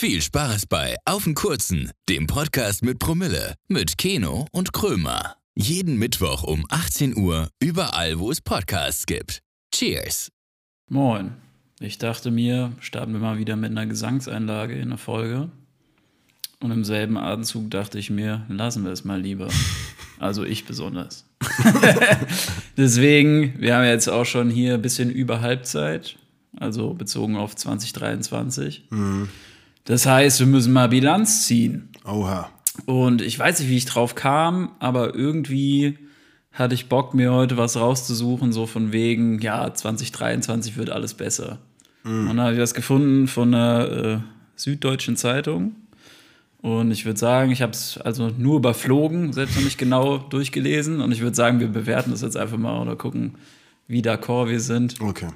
Viel Spaß bei Auf den Kurzen, dem Podcast mit Promille, mit Keno und Krömer. Jeden Mittwoch um 18 Uhr, überall, wo es Podcasts gibt. Cheers! Moin. Ich dachte mir, starten wir mal wieder mit einer Gesangseinlage in der Folge. Und im selben Atemzug dachte ich mir, lassen wir es mal lieber. Also ich besonders. Deswegen, wir haben jetzt auch schon hier ein bisschen über Halbzeit, also bezogen auf 2023. Das heißt, wir müssen mal Bilanz ziehen. Oha. Und ich weiß nicht, wie ich drauf kam, aber irgendwie hatte ich Bock, mir heute was rauszusuchen, so von wegen, ja, 2023 wird alles besser. Und dann habe ich was gefunden von einer äh, süddeutschen Zeitung. Und ich würde sagen, ich habe es also nur überflogen, selbst noch nicht genau durchgelesen. Und ich würde sagen, wir bewerten das jetzt einfach mal oder gucken, wie d'accord wir sind. Okay.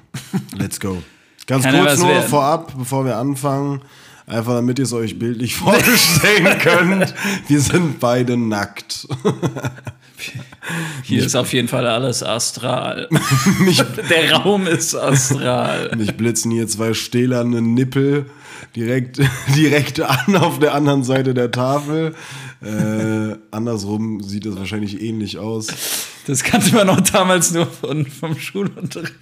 Let's go. Ganz Kann kurz nur werden. vorab, bevor wir anfangen, einfach damit ihr es euch bildlich vorstellen könnt. Wir sind beide nackt. Hier ist auf jeden Fall alles astral. Der Raum ist astral. Mich blitzen hier zwei stählerne Nippel direkt, direkt an auf der anderen Seite der Tafel. Äh, andersrum sieht es wahrscheinlich ähnlich aus. Das kannte man auch damals nur von, vom Schulunterricht.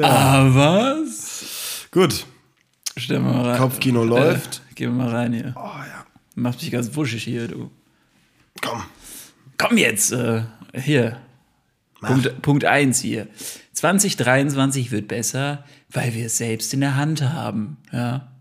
Ah, was? Gut, Stell mal rein. Kopfkino läuft. Äh, geh mal rein hier. Oh ja. Macht dich ganz wuschig hier, du. Komm. Komm jetzt, äh, hier. Punkt, Punkt 1 hier. 2023 wird besser, weil wir es selbst in der Hand haben. Ja.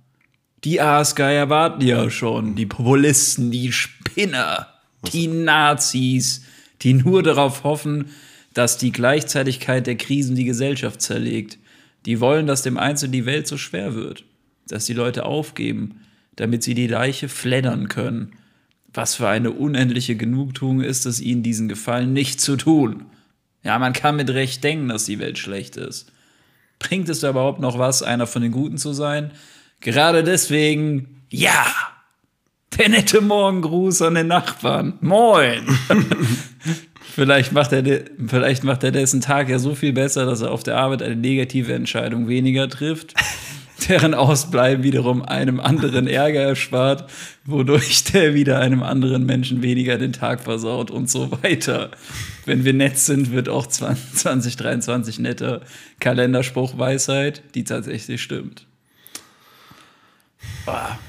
Die Aasgeier warten ja schon. Die Populisten, die Spinner, die Nazis, die nur darauf hoffen, dass die Gleichzeitigkeit der Krisen die Gesellschaft zerlegt. Die wollen, dass dem Einzelnen die Welt so schwer wird. Dass die Leute aufgeben, damit sie die Leiche fleddern können. Was für eine unendliche Genugtuung ist es, ihnen diesen Gefallen nicht zu tun. Ja, man kann mit Recht denken, dass die Welt schlecht ist. Bringt es da überhaupt noch was, einer von den Guten zu sein? Gerade deswegen, ja! Der nette Morgengruß an den Nachbarn. Moin! vielleicht, macht er de- vielleicht macht er dessen Tag ja so viel besser, dass er auf der Arbeit eine negative Entscheidung weniger trifft, deren Ausbleiben wiederum einem anderen Ärger erspart, wodurch der wieder einem anderen Menschen weniger den Tag versaut und so weiter. Wenn wir nett sind, wird auch 20, 2023 netter Kalenderspruch Weisheit, die tatsächlich stimmt.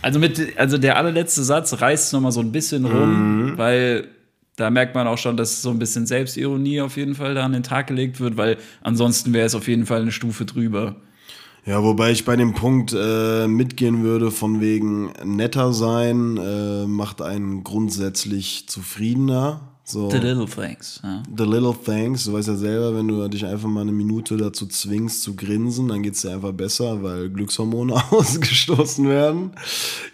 Also, mit, also der allerletzte Satz reißt es nochmal so ein bisschen rum, weil da merkt man auch schon, dass so ein bisschen Selbstironie auf jeden Fall da an den Tag gelegt wird, weil ansonsten wäre es auf jeden Fall eine Stufe drüber. Ja, wobei ich bei dem Punkt äh, mitgehen würde, von wegen netter sein, äh, macht einen grundsätzlich zufriedener. So. The little things. Ja. The little things, du weißt ja selber, wenn du dich einfach mal eine Minute dazu zwingst zu grinsen, dann geht's dir einfach besser, weil Glückshormone ausgestoßen werden.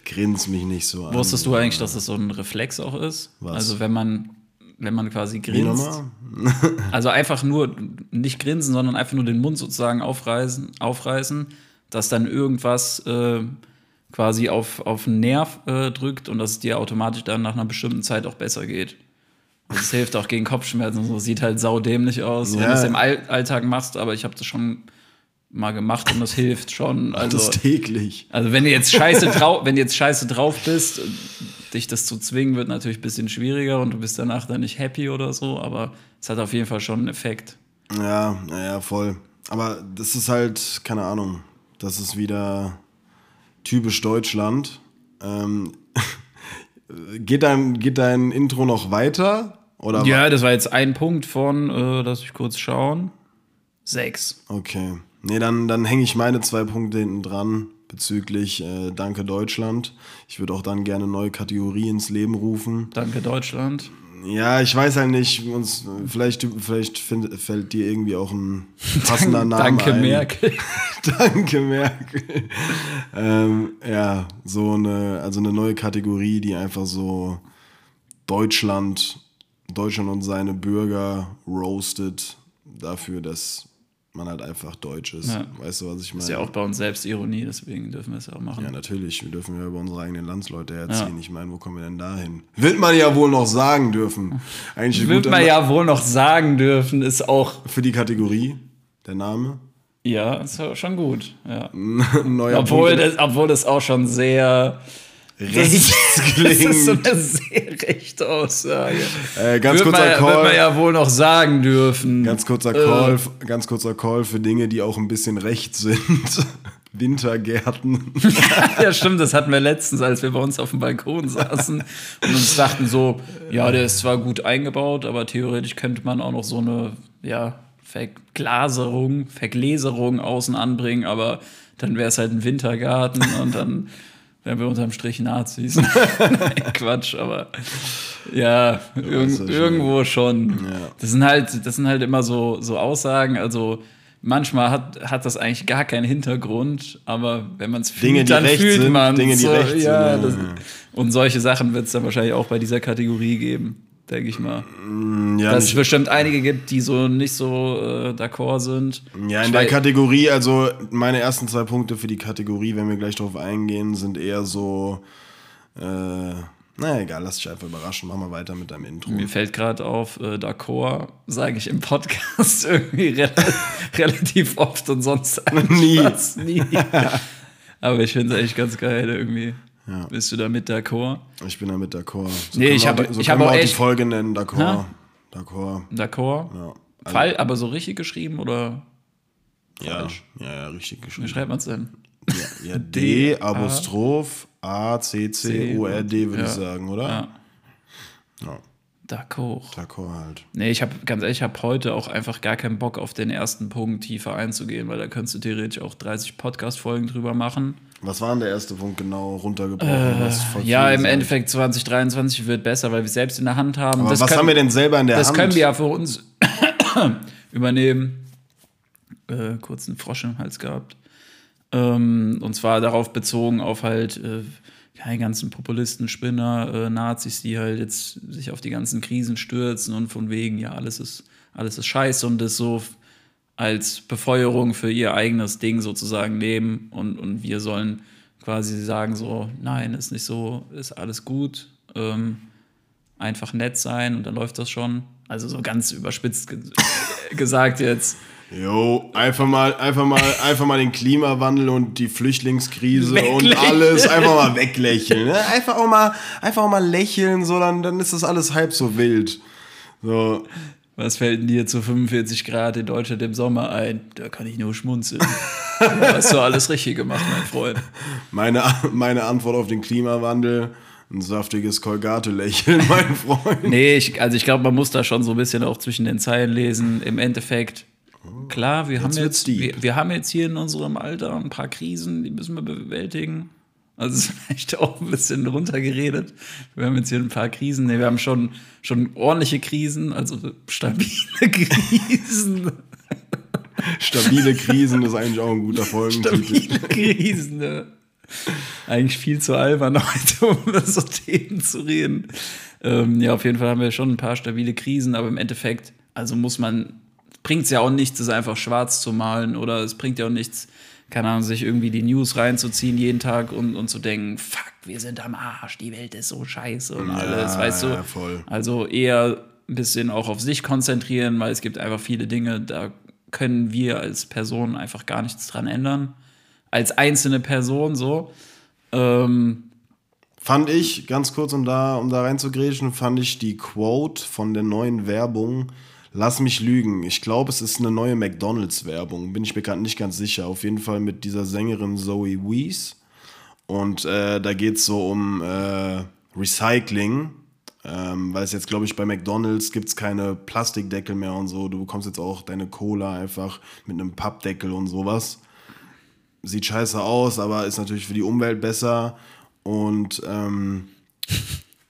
Grins mich nicht so an. Wusstest du eigentlich, dass das so ein Reflex auch ist? Was? Also wenn man, wenn man quasi grinst. Also einfach nur, nicht grinsen, sondern einfach nur den Mund sozusagen aufreißen, aufreißen dass dann irgendwas äh, quasi auf, auf einen Nerv äh, drückt und dass es dir automatisch dann nach einer bestimmten Zeit auch besser geht. Das hilft auch gegen Kopfschmerzen und so. Sieht halt saudämlich aus, wenn Ja. du es im All Alltag machst, aber ich habe das schon mal gemacht und das hilft schon. Das Also, täglich. also wenn du jetzt scheiße drauf, wenn du jetzt scheiße drauf bist, dich das zu zwingen, wird natürlich ein bisschen schwieriger und du bist danach dann nicht happy oder so, aber es hat auf jeden Fall schon einen Effekt. Ja, naja, voll. Aber das ist halt, keine Ahnung, das ist wieder typisch Deutschland. Ähm, geht, dein, geht dein Intro noch weiter? Oder Ja, das war jetzt ein Punkt von, äh, lass mich kurz schauen. Sechs. Okay. Nee, dann, dann hänge ich meine zwei Punkte hinten dran bezüglich äh, Danke Deutschland. Ich würde auch dann gerne eine neue Kategorie ins Leben rufen. Danke, Deutschland. Ja, ich weiß halt nicht, uns, vielleicht, vielleicht find, fällt dir irgendwie auch ein passender Name Danke, ein. Merkel. Danke, Merkel. ähm, ja, so eine, also eine neue Kategorie, die einfach so Deutschland, Deutschland und seine Bürger roastet dafür, dass man halt einfach deutsch ist. Ja. Weißt du, was ich meine? Ist ja auch bei uns selbst Ironie, deswegen dürfen wir es ja auch machen. Ja, natürlich. Wir dürfen ja über unsere eigenen Landsleute herziehen. Ich meine, wo kommen wir denn da hin? Wird man ja wohl noch sagen dürfen. Eigentlich Wird man ja wohl noch sagen dürfen, ist auch für die Kategorie, der Name. Ja, ist schon gut. Ja. Neuer Obwohl, Punkt. das, obwohl das auch schon sehr. Rechts Das ist so klingt. eine sehr rechte Aussage. Äh, ganz wird, kurzer man, wird man Call. ja wohl noch sagen dürfen. Ganz kurzer Äh. Call, ganz kurzer Call für Dinge, die auch ein bisschen rechts sind. Wintergärten. Ja, stimmt, das hatten wir letztens, als wir bei uns auf dem Balkon saßen und uns dachten so, ja, der ist zwar gut eingebaut, aber theoretisch könnte man auch noch so eine, ja, Verglaserung, Vergläserung außen anbringen, aber dann wäre es halt ein Wintergarten und dann wären wir unterm Strich Nazis. Nein, Quatsch, aber ja, irg schon- irgendwo schon. Ja. Das sind halt, das sind halt immer so, so Aussagen, also manchmal hat, hat das eigentlich gar keinen Hintergrund, aber wenn man es fühlt, Dinge, dann fühlt man Dinge, die so, rechts sind, ja, das, ja. Und solche Sachen wird es dann wahrscheinlich auch bei dieser Kategorie geben, denke ich mal. Ja, Dass es bestimmt einige gibt, die so nicht so äh, d'accord sind. ja, in Ich der Kategorie, also meine ersten zwei Punkte für die Kategorie, wenn wir gleich drauf eingehen, sind eher so. Äh, naja, egal, lass dich einfach überraschen. Mach mal weiter mit deinem Intro. Mir fällt gerade auf, äh, d'accord sage ich im Podcast irgendwie re relativ oft und sonst Nie. fast nie. Aber ich finde es eigentlich ganz geil irgendwie. Bist du damit d'accord? Ich bin damit d'accord. So Nee, ich habe- auch die- so ich wir auch die echt- Folge nennen, d'accord. D'accord. D'accord? Ja. Fall, aber so richtig geschrieben oder Ja, Falsch. ja, ja, richtig wie geschrieben. schreibt man es denn? Ja, ja D, Apostroph, A, C, C, O, R, D, würde Ja. ich sagen, oder? Ja. Ja. D'accord. D'accord halt. Nee, ich habe ganz ehrlich, ich habe heute auch einfach gar keinen Bock auf den ersten Punkt tiefer einzugehen, weil da könntest du theoretisch auch 30 Podcast-Folgen drüber machen. Was war denn der erste Punkt genau runtergebrochen? Äh, Ja, im? Endeffekt 2023 wird besser, weil wir es selbst in der Hand haben. Aber das was können, haben wir denn selber in der Das Hand? können wir ja für uns übernehmen. Äh, kurz einen Frosch im Hals gehabt. Ähm, und zwar darauf bezogen auf halt äh, keine ganzen Populisten, Spinner, äh, Nazis, die halt jetzt sich auf die ganzen Krisen stürzen und von wegen, ja, alles ist, alles ist scheiße und das so als Befeuerung für ihr eigenes Ding sozusagen nehmen und, und wir sollen quasi sagen so, nein, ist nicht so, ist alles gut, ähm, einfach nett sein und dann läuft das schon. Also so ganz überspitzt ge gesagt jetzt. Jo, einfach mal, einfach mal, einfach mal den Klimawandel und die Flüchtlingskrise und alles einfach mal weglächeln. Ne? Einfach auch mal, einfach auch mal lächeln, so dann, dann ist das alles halb so wild. So, Was fällt denn dir zu 45 Grad in Deutschland im Sommer ein? Da kann ich nur schmunzeln. hast du alles richtig gemacht, mein Freund. meine, meine Antwort auf den Klimawandel, ein saftiges Kolgate-Lächeln, mein Freund. Nee, ich, also ich glaube, man muss da schon so ein bisschen auch zwischen den Zeilen lesen. Im Endeffekt, klar, wir haben, Jetzt wird's jetzt, wir, wir haben jetzt hier in unserem Alter ein paar Krisen, die müssen wir bewältigen. Also ist vielleicht auch ein bisschen runtergeredet. Wir haben jetzt hier ein paar Krisen. Nee, wir haben schon, schon ordentliche Krisen, also stabile Krisen. Stabile Krisen ist eigentlich auch ein guter Folgentitel. Stabile Krisen, ne? Eigentlich viel zu albern heute, um über so Themen zu reden. Ähm, ja, auf jeden Fall haben wir schon ein paar stabile Krisen, aber im Endeffekt, also muss man, bringt es ja auch nichts, das einfach schwarz zu malen oder es bringt ja auch nichts, keine Ahnung, sich irgendwie die News reinzuziehen jeden Tag und, und zu denken, fuck, wir sind am Arsch, die Welt ist so scheiße und alles, weißt du? ja, voll. Also eher ein bisschen auch auf sich konzentrieren, weil es gibt einfach viele Dinge, da können wir als Person einfach gar nichts dran ändern. Als einzelne Person so. Ähm, Fand ich, ganz kurz, um da, um da reinzugrätschen, fand ich die Quote von der neuen Werbung, lass mich lügen. Ich glaube, es ist eine neue McDonalds-Werbung, bin ich mir gerade nicht ganz sicher. Auf jeden Fall mit dieser Sängerin Zoe Wees. Und äh, da geht es so um äh, Recycling. Ähm, weil es jetzt, glaube ich, bei McDonalds gibt es keine Plastikdeckel mehr und so. Du bekommst jetzt auch deine Cola einfach mit einem Pappdeckel und sowas sieht scheiße aus, aber ist natürlich für die Umwelt besser. Und, ähm,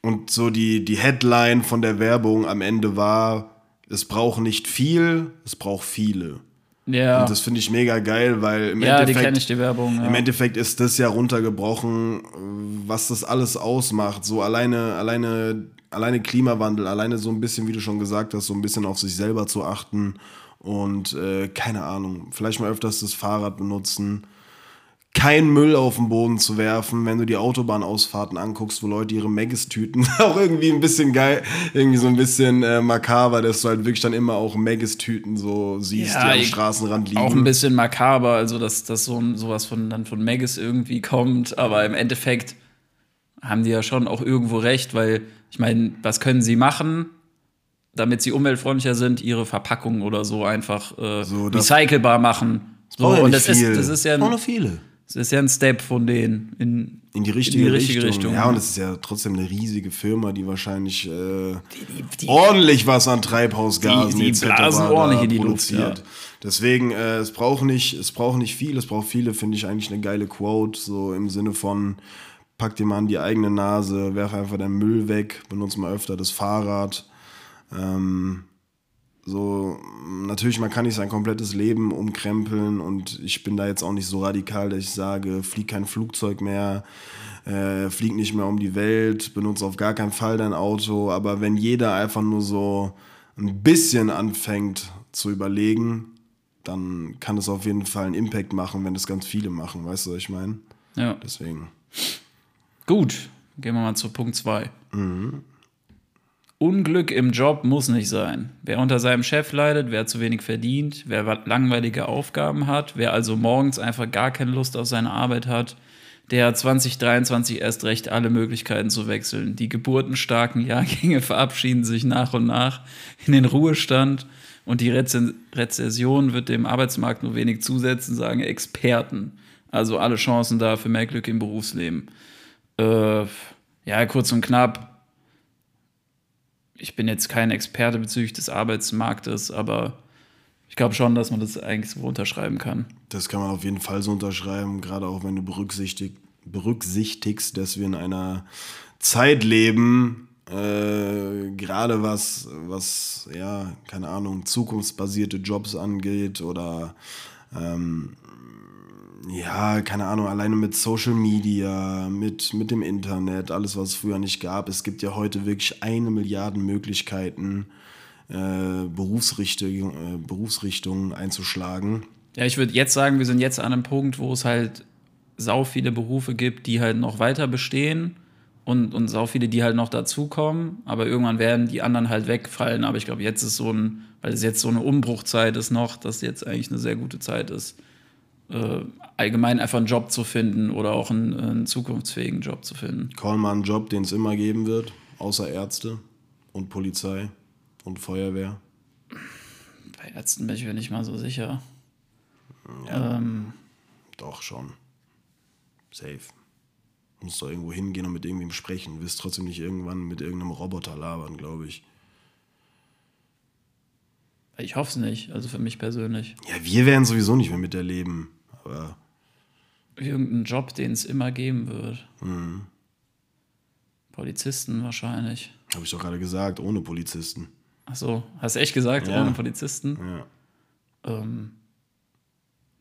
und so die, die Headline von der Werbung am Ende war, es braucht nicht viel, es braucht viele. ja, Und das finde ich mega geil, weil im ja die Endeffekt, kenne ich, die Werbung. Ja. im Endeffekt ist das ja runtergebrochen, was das alles ausmacht. So alleine, alleine, alleine Klimawandel, alleine so ein bisschen, wie du schon gesagt hast, so ein bisschen auf sich selber zu achten und äh, keine Ahnung, vielleicht mal öfters das Fahrrad benutzen. Kein Müll auf den Boden zu werfen, wenn du die Autobahnausfahrten anguckst, wo Leute ihre Maggis-Tüten, auch irgendwie ein bisschen geil, irgendwie so ein bisschen äh, makaber, dass du halt wirklich dann immer auch Maggis-Tüten so siehst, Ja, die am Straßenrand liegen. Auch ein bisschen makaber, also dass, dass so ein, sowas von, dann von Maggis irgendwie kommt, aber im Endeffekt haben die ja schon auch irgendwo recht, weil ich meine, was können sie machen, damit sie umweltfreundlicher sind, ihre Verpackungen oder so einfach äh, So, recycelbar machen. So, und das ist, das ist ja noch viele. Das ist ja ein Step von denen in, In die richtige, richtige Richtung. Richtung. Ja, und es ist ja trotzdem eine riesige Firma, die wahrscheinlich äh, die, die, ordentlich was an Treibhausgasen Die- die blasen ordentlich in die Luft, produziert. Deswegen, äh, es braucht nicht, es braucht nicht viel, es braucht viele, finde ich eigentlich eine geile Quote, so im Sinne von pack dir mal an die eigene Nase, werf einfach deinen Müll weg, benutze mal öfter das Fahrrad. Ähm, so, natürlich, man kann nicht sein komplettes Leben umkrempeln und ich bin da jetzt auch nicht so radikal, dass ich sage, flieg kein Flugzeug mehr, äh, flieg nicht mehr um die Welt, benutze auf gar keinen Fall dein Auto, aber wenn jeder einfach nur so ein bisschen anfängt zu überlegen, dann kann es auf jeden Fall einen Impact machen, wenn das ganz viele machen, weißt du, was ich meine? ja. Deswegen. Gut, gehen wir mal zu Punkt 2. Mhm. Unglück im Job muss nicht sein. Wer unter seinem Chef leidet, wer zu wenig verdient, wer langweilige Aufgaben hat, wer also morgens einfach gar keine Lust auf seine Arbeit hat, der hat 2023 erst recht alle Möglichkeiten zu wechseln. Die geburtenstarken Jahrgänge verabschieden sich nach und nach in den Ruhestand und die Reze Rezession wird dem Arbeitsmarkt nur wenig zusetzen, sagen Experten. Also alle Chancen da für mehr Glück im Berufsleben. Äh, ja, kurz und knapp. Ich bin jetzt kein Experte bezüglich des Arbeitsmarktes, aber ich glaube schon, dass man das eigentlich so unterschreiben kann. Das kann man auf jeden Fall so unterschreiben, gerade auch wenn du berücksichtig, berücksichtigst, dass wir in einer Zeit leben, äh, gerade was, was, ja, keine Ahnung, zukunftsbasierte Jobs angeht oder ähm, ja, keine Ahnung, alleine mit Social Media, mit, mit dem Internet, alles, was es früher nicht gab. Es gibt ja heute wirklich eine Milliarde Möglichkeiten, äh, Berufsrichtung, äh, Berufsrichtungen einzuschlagen. Ja, ich würde jetzt sagen, wir sind jetzt an einem Punkt, wo es halt sau viele Berufe gibt, die halt noch weiter bestehen und, und sau viele, die halt noch dazukommen. Aber irgendwann werden die anderen halt wegfallen. Aber ich glaube, jetzt ist so ein, weil es jetzt so eine Umbruchzeit ist noch, dass jetzt eigentlich eine sehr gute Zeit ist, äh, allgemein einfach einen Job zu finden oder auch einen, einen zukunftsfähigen Job zu finden. Call mal einen Job, den es immer geben wird, außer Ärzte und Polizei und Feuerwehr. Bei Ärzten bin ich mir nicht mal so sicher. Ähm, Doch schon. Safe. Du musst doch irgendwo hingehen und mit irgendwem sprechen. Du wirst trotzdem nicht irgendwann mit irgendeinem Roboter labern, glaube ich. ich hoffe es nicht, also für mich persönlich. Ja, wir werden sowieso nicht mehr miterleben. Aber Irgendeinen Job, den es immer geben wird. Polizisten wahrscheinlich. habe ich doch gerade gesagt, ohne Polizisten. Ach so, hast du echt gesagt, Ja. ohne Polizisten? Ja. Ähm,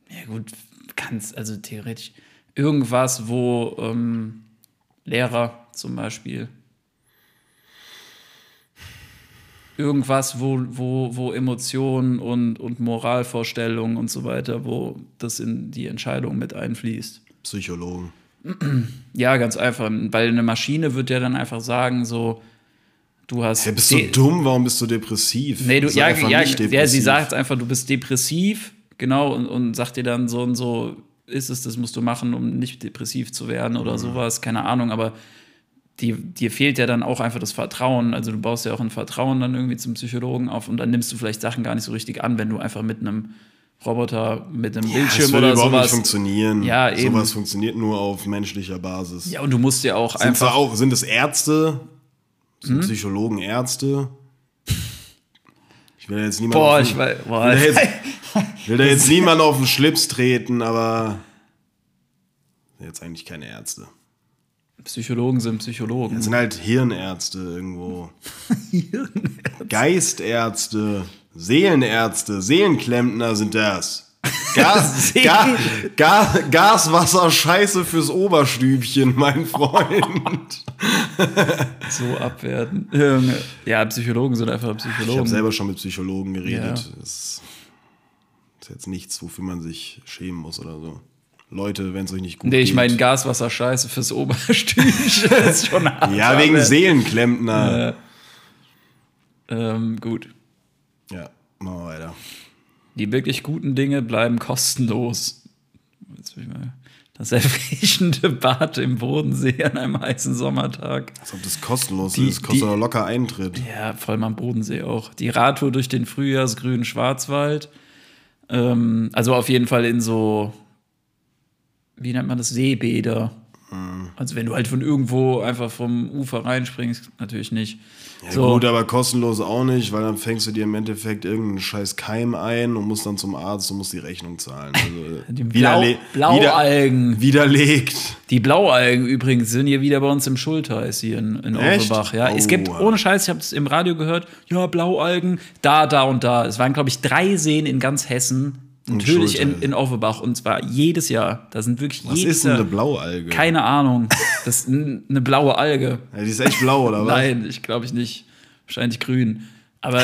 ja gut, kannst, also theoretisch irgendwas, wo ähm, Lehrer zum Beispiel irgendwas, wo, wo, wo Emotionen und, und Moralvorstellungen und so weiter, wo das in die Entscheidung mit einfließt. Psychologen. Ja, ganz einfach, weil eine Maschine wird ja dann einfach sagen, so, du hast. Hey, bist du dumm? Warum bist du depressiv? Nee, du, ja, einfach ja, ja, sie sagt einfach, du bist depressiv, genau, und, und sagt dir dann so und so, ist es, das musst du machen, um nicht depressiv zu werden oder Mhm. sowas, keine Ahnung, aber die, dir fehlt ja dann auch einfach das Vertrauen. Also du baust ja auch ein Vertrauen dann irgendwie zum Psychologen auf und dann nimmst du vielleicht Sachen gar nicht so richtig an, wenn du einfach mit einem Roboter, mit einem Ja, Bildschirm das würde oder überhaupt nicht sowas. funktionieren. Ja, eben. Sowas funktioniert nur auf menschlicher Basis. Ja, und du musst ja auch Sind einfach. auch, sind es Ärzte? Hm? Sind Psychologen Ärzte? Ich will da jetzt niemand boah, auf ich den, weiß. Boah, will da jetzt, will da jetzt niemand auf den Schlips treten, aber jetzt eigentlich keine Ärzte. Psychologen sind Psychologen. Das sind halt Hirnärzte irgendwo. Geistärzte, Seelenärzte, Seelenklempner sind das. Gas, Ga, Ga, Gaswasser, Scheiße fürs Oberstübchen, mein Freund. so abwerten. Junge. Ja, Psychologen sind einfach Ich habe Psychologen. selber schon mit Psychologen geredet. Ja. Das ist jetzt nichts, wofür man sich schämen muss oder so. Leute, wenn es euch nicht gut Nee, geht. ich meine Gaswasser scheiße fürs Oberstübchen. ist schon hart. Ja, wegen Seelenklempner. Ähm, gut. Ja, machen wir weiter. Die wirklich guten Dinge bleiben kostenlos. Jetzt will ich mal das erfrischende Bad im Bodensee an einem heißen Sommertag. Als ob das kostenlos Die- ist. Kostet die- doch locker Eintritt. Ja, vor allem am Bodensee auch. Die Radtour durch den frühjahrsgrünen Schwarzwald. Ähm, also auf jeden Fall in so, wie nennt man das, Seebäder. Mhm. Also wenn du halt von irgendwo einfach vom Ufer reinspringst, natürlich nicht. Ja, so, gut, aber kostenlos auch nicht, weil dann fängst du dir im Endeffekt irgendeinen scheiß Keim ein und musst dann zum Arzt und musst die Rechnung zahlen. Also die Blau, Blaualgen. widerlegt. Die Blaualgen übrigens sind hier wieder bei uns im Schultheiß hier in, in? Offenbach. Ja, es gibt, Oh. ohne Scheiß, ich habe es im Radio gehört, ja, Blaualgen, da, da und da. Es waren, glaube ich, drei Seen in ganz Hessen. Natürlich in, in Offenbach und zwar jedes Jahr. Da sind wirklich Was jedes ist denn Jahr. eine Blaualge? Keine Ahnung. Das ist eine blaue Alge. Ja, die ist echt blau, oder was? Nein, ich glaube ich nicht. Wahrscheinlich grün. Aber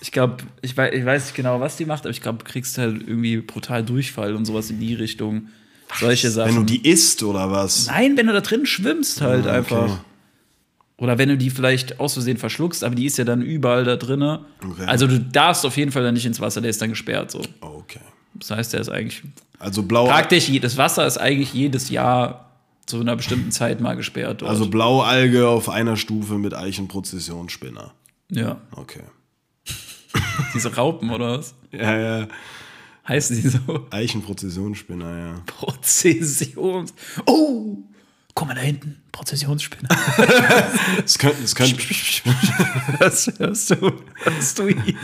ich glaube, ich weiß, ich weiß nicht genau, was die macht, aber ich glaube, du kriegst halt irgendwie brutal Durchfall und sowas in die Richtung. Solche Sachen. Wenn du die isst, oder was? Nein, wenn du da drin schwimmst halt Ah, okay. einfach. Oder wenn du die vielleicht aus Versehen verschluckst, aber die ist ja dann überall da drinne. Okay. Also du darfst auf jeden Fall dann nicht ins Wasser, der ist dann gesperrt so. Okay. Das heißt, der ist eigentlich Also blau, praktisch, das Wasser ist eigentlich jedes Jahr zu einer bestimmten Zeit mal gesperrt dort. also Blaualge auf einer Stufe mit Eichenprozessionsspinner. ja, Okay. diese Raupen oder was? Ja, ja. Heißen die so? Eichenprozessionsspinner, ja. Prozessions. Oh! Guck mal da hinten, Prozessionsspinner. Es könnte, es könnte Was hörst du? Hörst du ihn?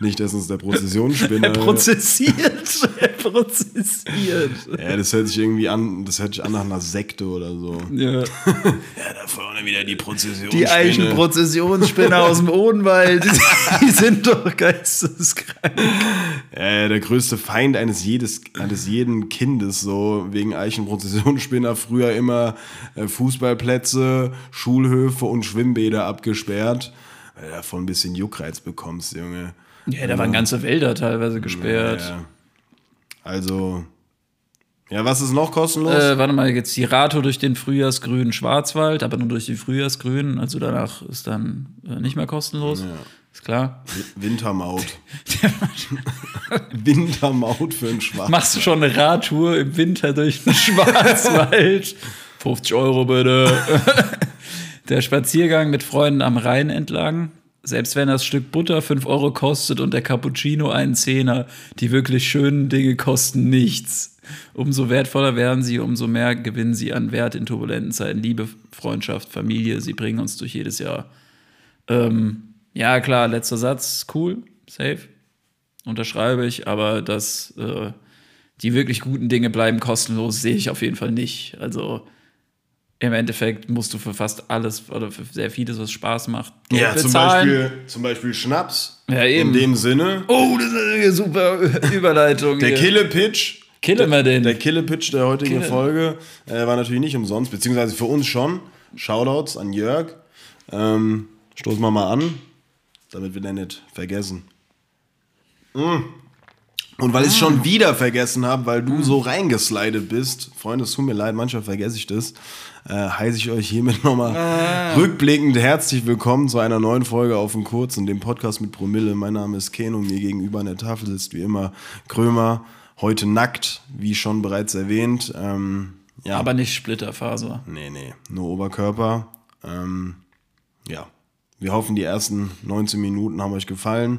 nicht, dass uns der Prozessionsspinner. Er prozessiert. Er prozessiert. ja, das hört sich irgendwie an, das hört sich an nach einer Sekte oder so. Ja. Ja, da vorne wieder die Prozessionsspinne. Die Eichenprozessionsspinner aus dem Odenwald, die, die sind doch geisteskrank. Ja, der größte Feind eines, jedes, eines jeden Kindes, so wegen Eichenprozessionsspinner, früher immer äh, Fußballplätze, Schulhöfe und Schwimmbäder abgesperrt, weil du davon ein bisschen Juckreiz bekommst, Junge. Ja, da waren ganze Wälder teilweise gesperrt. Ja. Also, ja, was ist noch kostenlos? Äh, warte mal, jetzt die Radtour durch den frühjahrsgrünen Schwarzwald, aber nur durch den frühjahrsgrünen, also danach ist dann äh, nicht mehr kostenlos. Ist klar. Wintermaut. Wintermaut für einen Schwarz. Machst du schon eine Radtour im Winter durch den Schwarzwald? 50 Euro bitte. Der Spaziergang mit Freunden am Rhein entlang. Selbst wenn das Stück Butter 5 Euro kostet und der Cappuccino einen Zehner, die wirklich schönen Dinge kosten nichts. Umso wertvoller werden sie, umso mehr gewinnen sie an Wert in turbulenten Zeiten. Liebe, Freundschaft, Familie, sie bringen uns durch jedes Jahr. Ähm, ja, klar, letzter Satz, cool, safe unterschreibe ich, aber dass äh, die wirklich guten Dinge bleiben kostenlos, sehe ich auf jeden Fall nicht. Also im Endeffekt musst du für fast alles oder für sehr vieles, was Spaß macht, Geld Ja, zum bezahlen. Beispiel, zum Beispiel Schnaps. Ja, eben. In dem Sinne. Oh, das ist eine super Überleitung. Der. Kille-Pitch. Killen wir den. Der Kille-Pitch der heutigen Kille. Folge äh, war natürlich nicht umsonst, beziehungsweise für uns schon. Shoutouts an Jörg. Ähm, stoßen wir mal an, damit wir den nicht vergessen. Mm. Und weil ich es schon wieder vergessen habe, weil du so reingeslidet bist, Freunde, es tut mir leid, manchmal vergesse ich das, äh, heiße ich euch hiermit nochmal rückblickend herzlich willkommen zu einer neuen Folge auf dem Kurzen, dem Podcast mit Promille. Mein Name ist Keno, mir gegenüber an der Tafel sitzt wie immer Krömer, heute nackt, wie schon bereits erwähnt. Ähm, ja, aber nicht Splitterfaser. Nee, nee, nur Oberkörper. Ähm, ja, wir hoffen, die ersten 19 Minuten haben euch gefallen.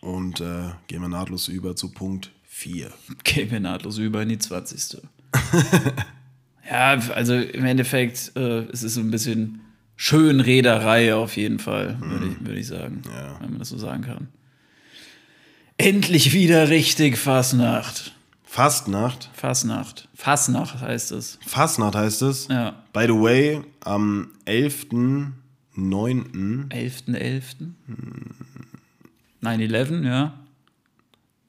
Und äh, gehen wir nahtlos über zu Punkt 4. Gehen wir nahtlos über in die 20. ja, also im Endeffekt, äh, es ist so ein bisschen Schönrederei auf jeden Fall, würde ich, würd ich sagen. Ja. Wenn man das so sagen kann. Endlich wieder richtig Fasnacht. Fastnacht. Fasnacht. Fasnacht heißt es. Fastnacht heißt es. Ja. By the way, am 11.9. 11.11. 9-11, ja.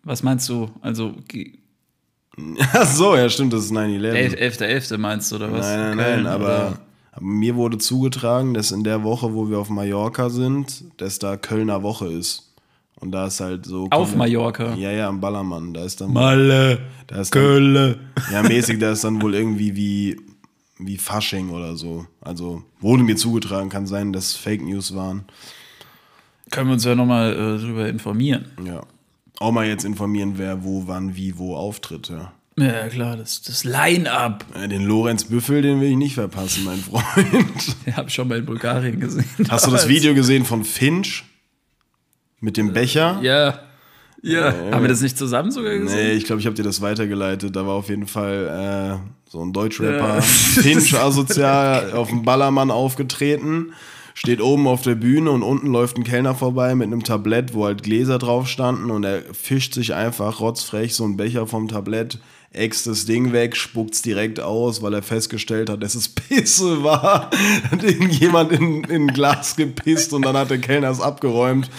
Was meinst du? Also Ach so, ja, stimmt, das ist 9-11. 11.11. meinst du, oder was? Nein, nein, Köln, nein, aber, oder? aber mir wurde zugetragen, dass in der Woche, wo wir auf Mallorca sind, dass da Kölner Woche ist. Und da ist halt so. Auf Mallorca. Ja, ja, am Ballermann. Da ist dann. Malle. Da ist Kölle. ja, mäßig, da ist dann wohl irgendwie wie, wie Fasching oder so. Also wurde mir zugetragen, kann sein, dass Fake News waren. Können wir uns ja nochmal äh, drüber informieren. Ja. Auch mal jetzt informieren, wer wo, wann, wie, wo auftritt, ja. Ja, klar, das, das Line-Up. Äh, Den Lorenz Büffel, den will ich nicht verpassen, mein Freund. Den habe ich schon mal in Bulgarien gesehen. Hast du das Video gesehen von Finch? Mit dem Becher? Ja. Ja. Haben wir das nicht zusammen sogar Nee, gesehen? ich glaube, ich habe dir das weitergeleitet. Da war auf jeden Fall äh, so ein Deutschrapper, Ja. Finch asozial, auf dem Ballermann aufgetreten. Steht oben auf der Bühne und unten läuft ein Kellner vorbei mit einem Tablett, wo halt Gläser drauf standen und er fischt sich einfach rotzfrech so einen Becher vom Tablett, äxt das Ding weg, spuckt's direkt aus, weil er festgestellt hat, dass es Pisse war. Hat irgendjemand in, in ein Glas gepisst und dann hat der Kellner es abgeräumt.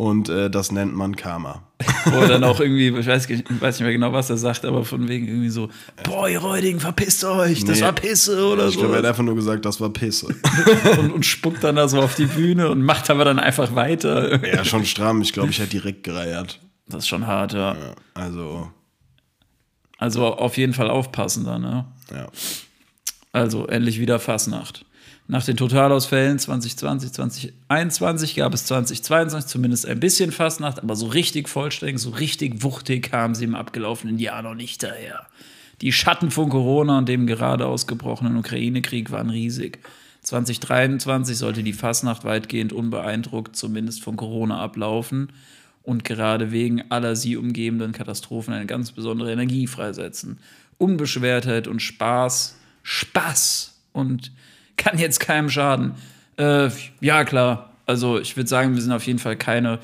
Und äh, das nennt man Karma. Wo er dann auch irgendwie, ich weiß, ich weiß nicht mehr genau, was er sagt, aber von wegen irgendwie so, boah, ihr Räudigen, verpisst euch, das Nee. war Pisse oder Ich so. glaube, er hat einfach nur gesagt, das war Pisse. und, und spuckt dann da so auf die Bühne und macht aber dann einfach weiter. Ja, schon stramm. Ich glaube, ich hätte direkt gereiert. Das ist schon hart, ja. Ja, also, Also auf jeden Fall aufpassen da, ne? ja. Also endlich wieder Fasnacht. Nach den Totalausfällen 2020, 2021 gab es 2022 zumindest ein bisschen Fastnacht, aber so richtig vollständig, so richtig wuchtig kamen sie im abgelaufenen Jahr noch nicht daher. Die Schatten von Corona und dem gerade ausgebrochenen Ukraine-Krieg waren riesig. 2023 sollte die Fastnacht weitgehend unbeeindruckt zumindest von Corona ablaufen und gerade wegen aller sie umgebenden Katastrophen eine ganz besondere Energie freisetzen. Unbeschwertheit und Spaß, Spaß und kann jetzt keinem schaden. Äh, ja, klar. Also ich würde sagen, wir sind auf jeden Fall keine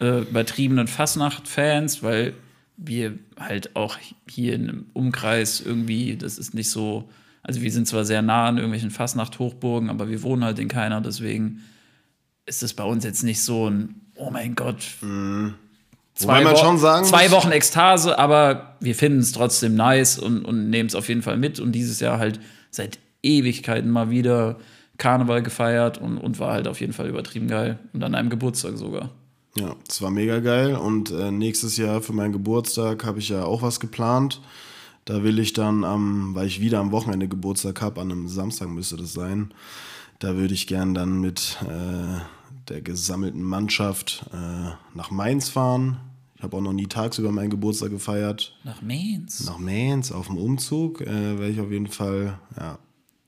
äh, übertriebenen Fasnacht-Fans, weil wir halt auch hier in einem Umkreis irgendwie, das ist nicht so, also wir sind zwar sehr nah an irgendwelchen Fasnacht-Hochburgen, aber wir wohnen halt in keiner, deswegen ist es bei uns jetzt nicht so ein, oh mein Gott, Wobei man Wo- sagen zwei Wochen Ekstase, aber wir finden es trotzdem nice und, und nehmen es auf jeden Fall mit. Und dieses Jahr halt seit Ewigkeiten mal wieder Karneval gefeiert und, und war halt auf jeden Fall übertrieben geil. Und an einem Geburtstag sogar. Ja, das war mega geil. Und äh, nächstes Jahr für meinen Geburtstag habe ich ja auch was geplant. Da will ich dann am, weil ich wieder am Wochenende Geburtstag habe, an einem Samstag müsste das sein, da würde ich gern dann mit äh, der gesammelten Mannschaft äh, nach Mainz fahren. Ich habe auch noch nie tagsüber meinen Geburtstag gefeiert. Nach Mainz. Nach Mainz auf dem Umzug äh, werde ich auf jeden Fall, ja,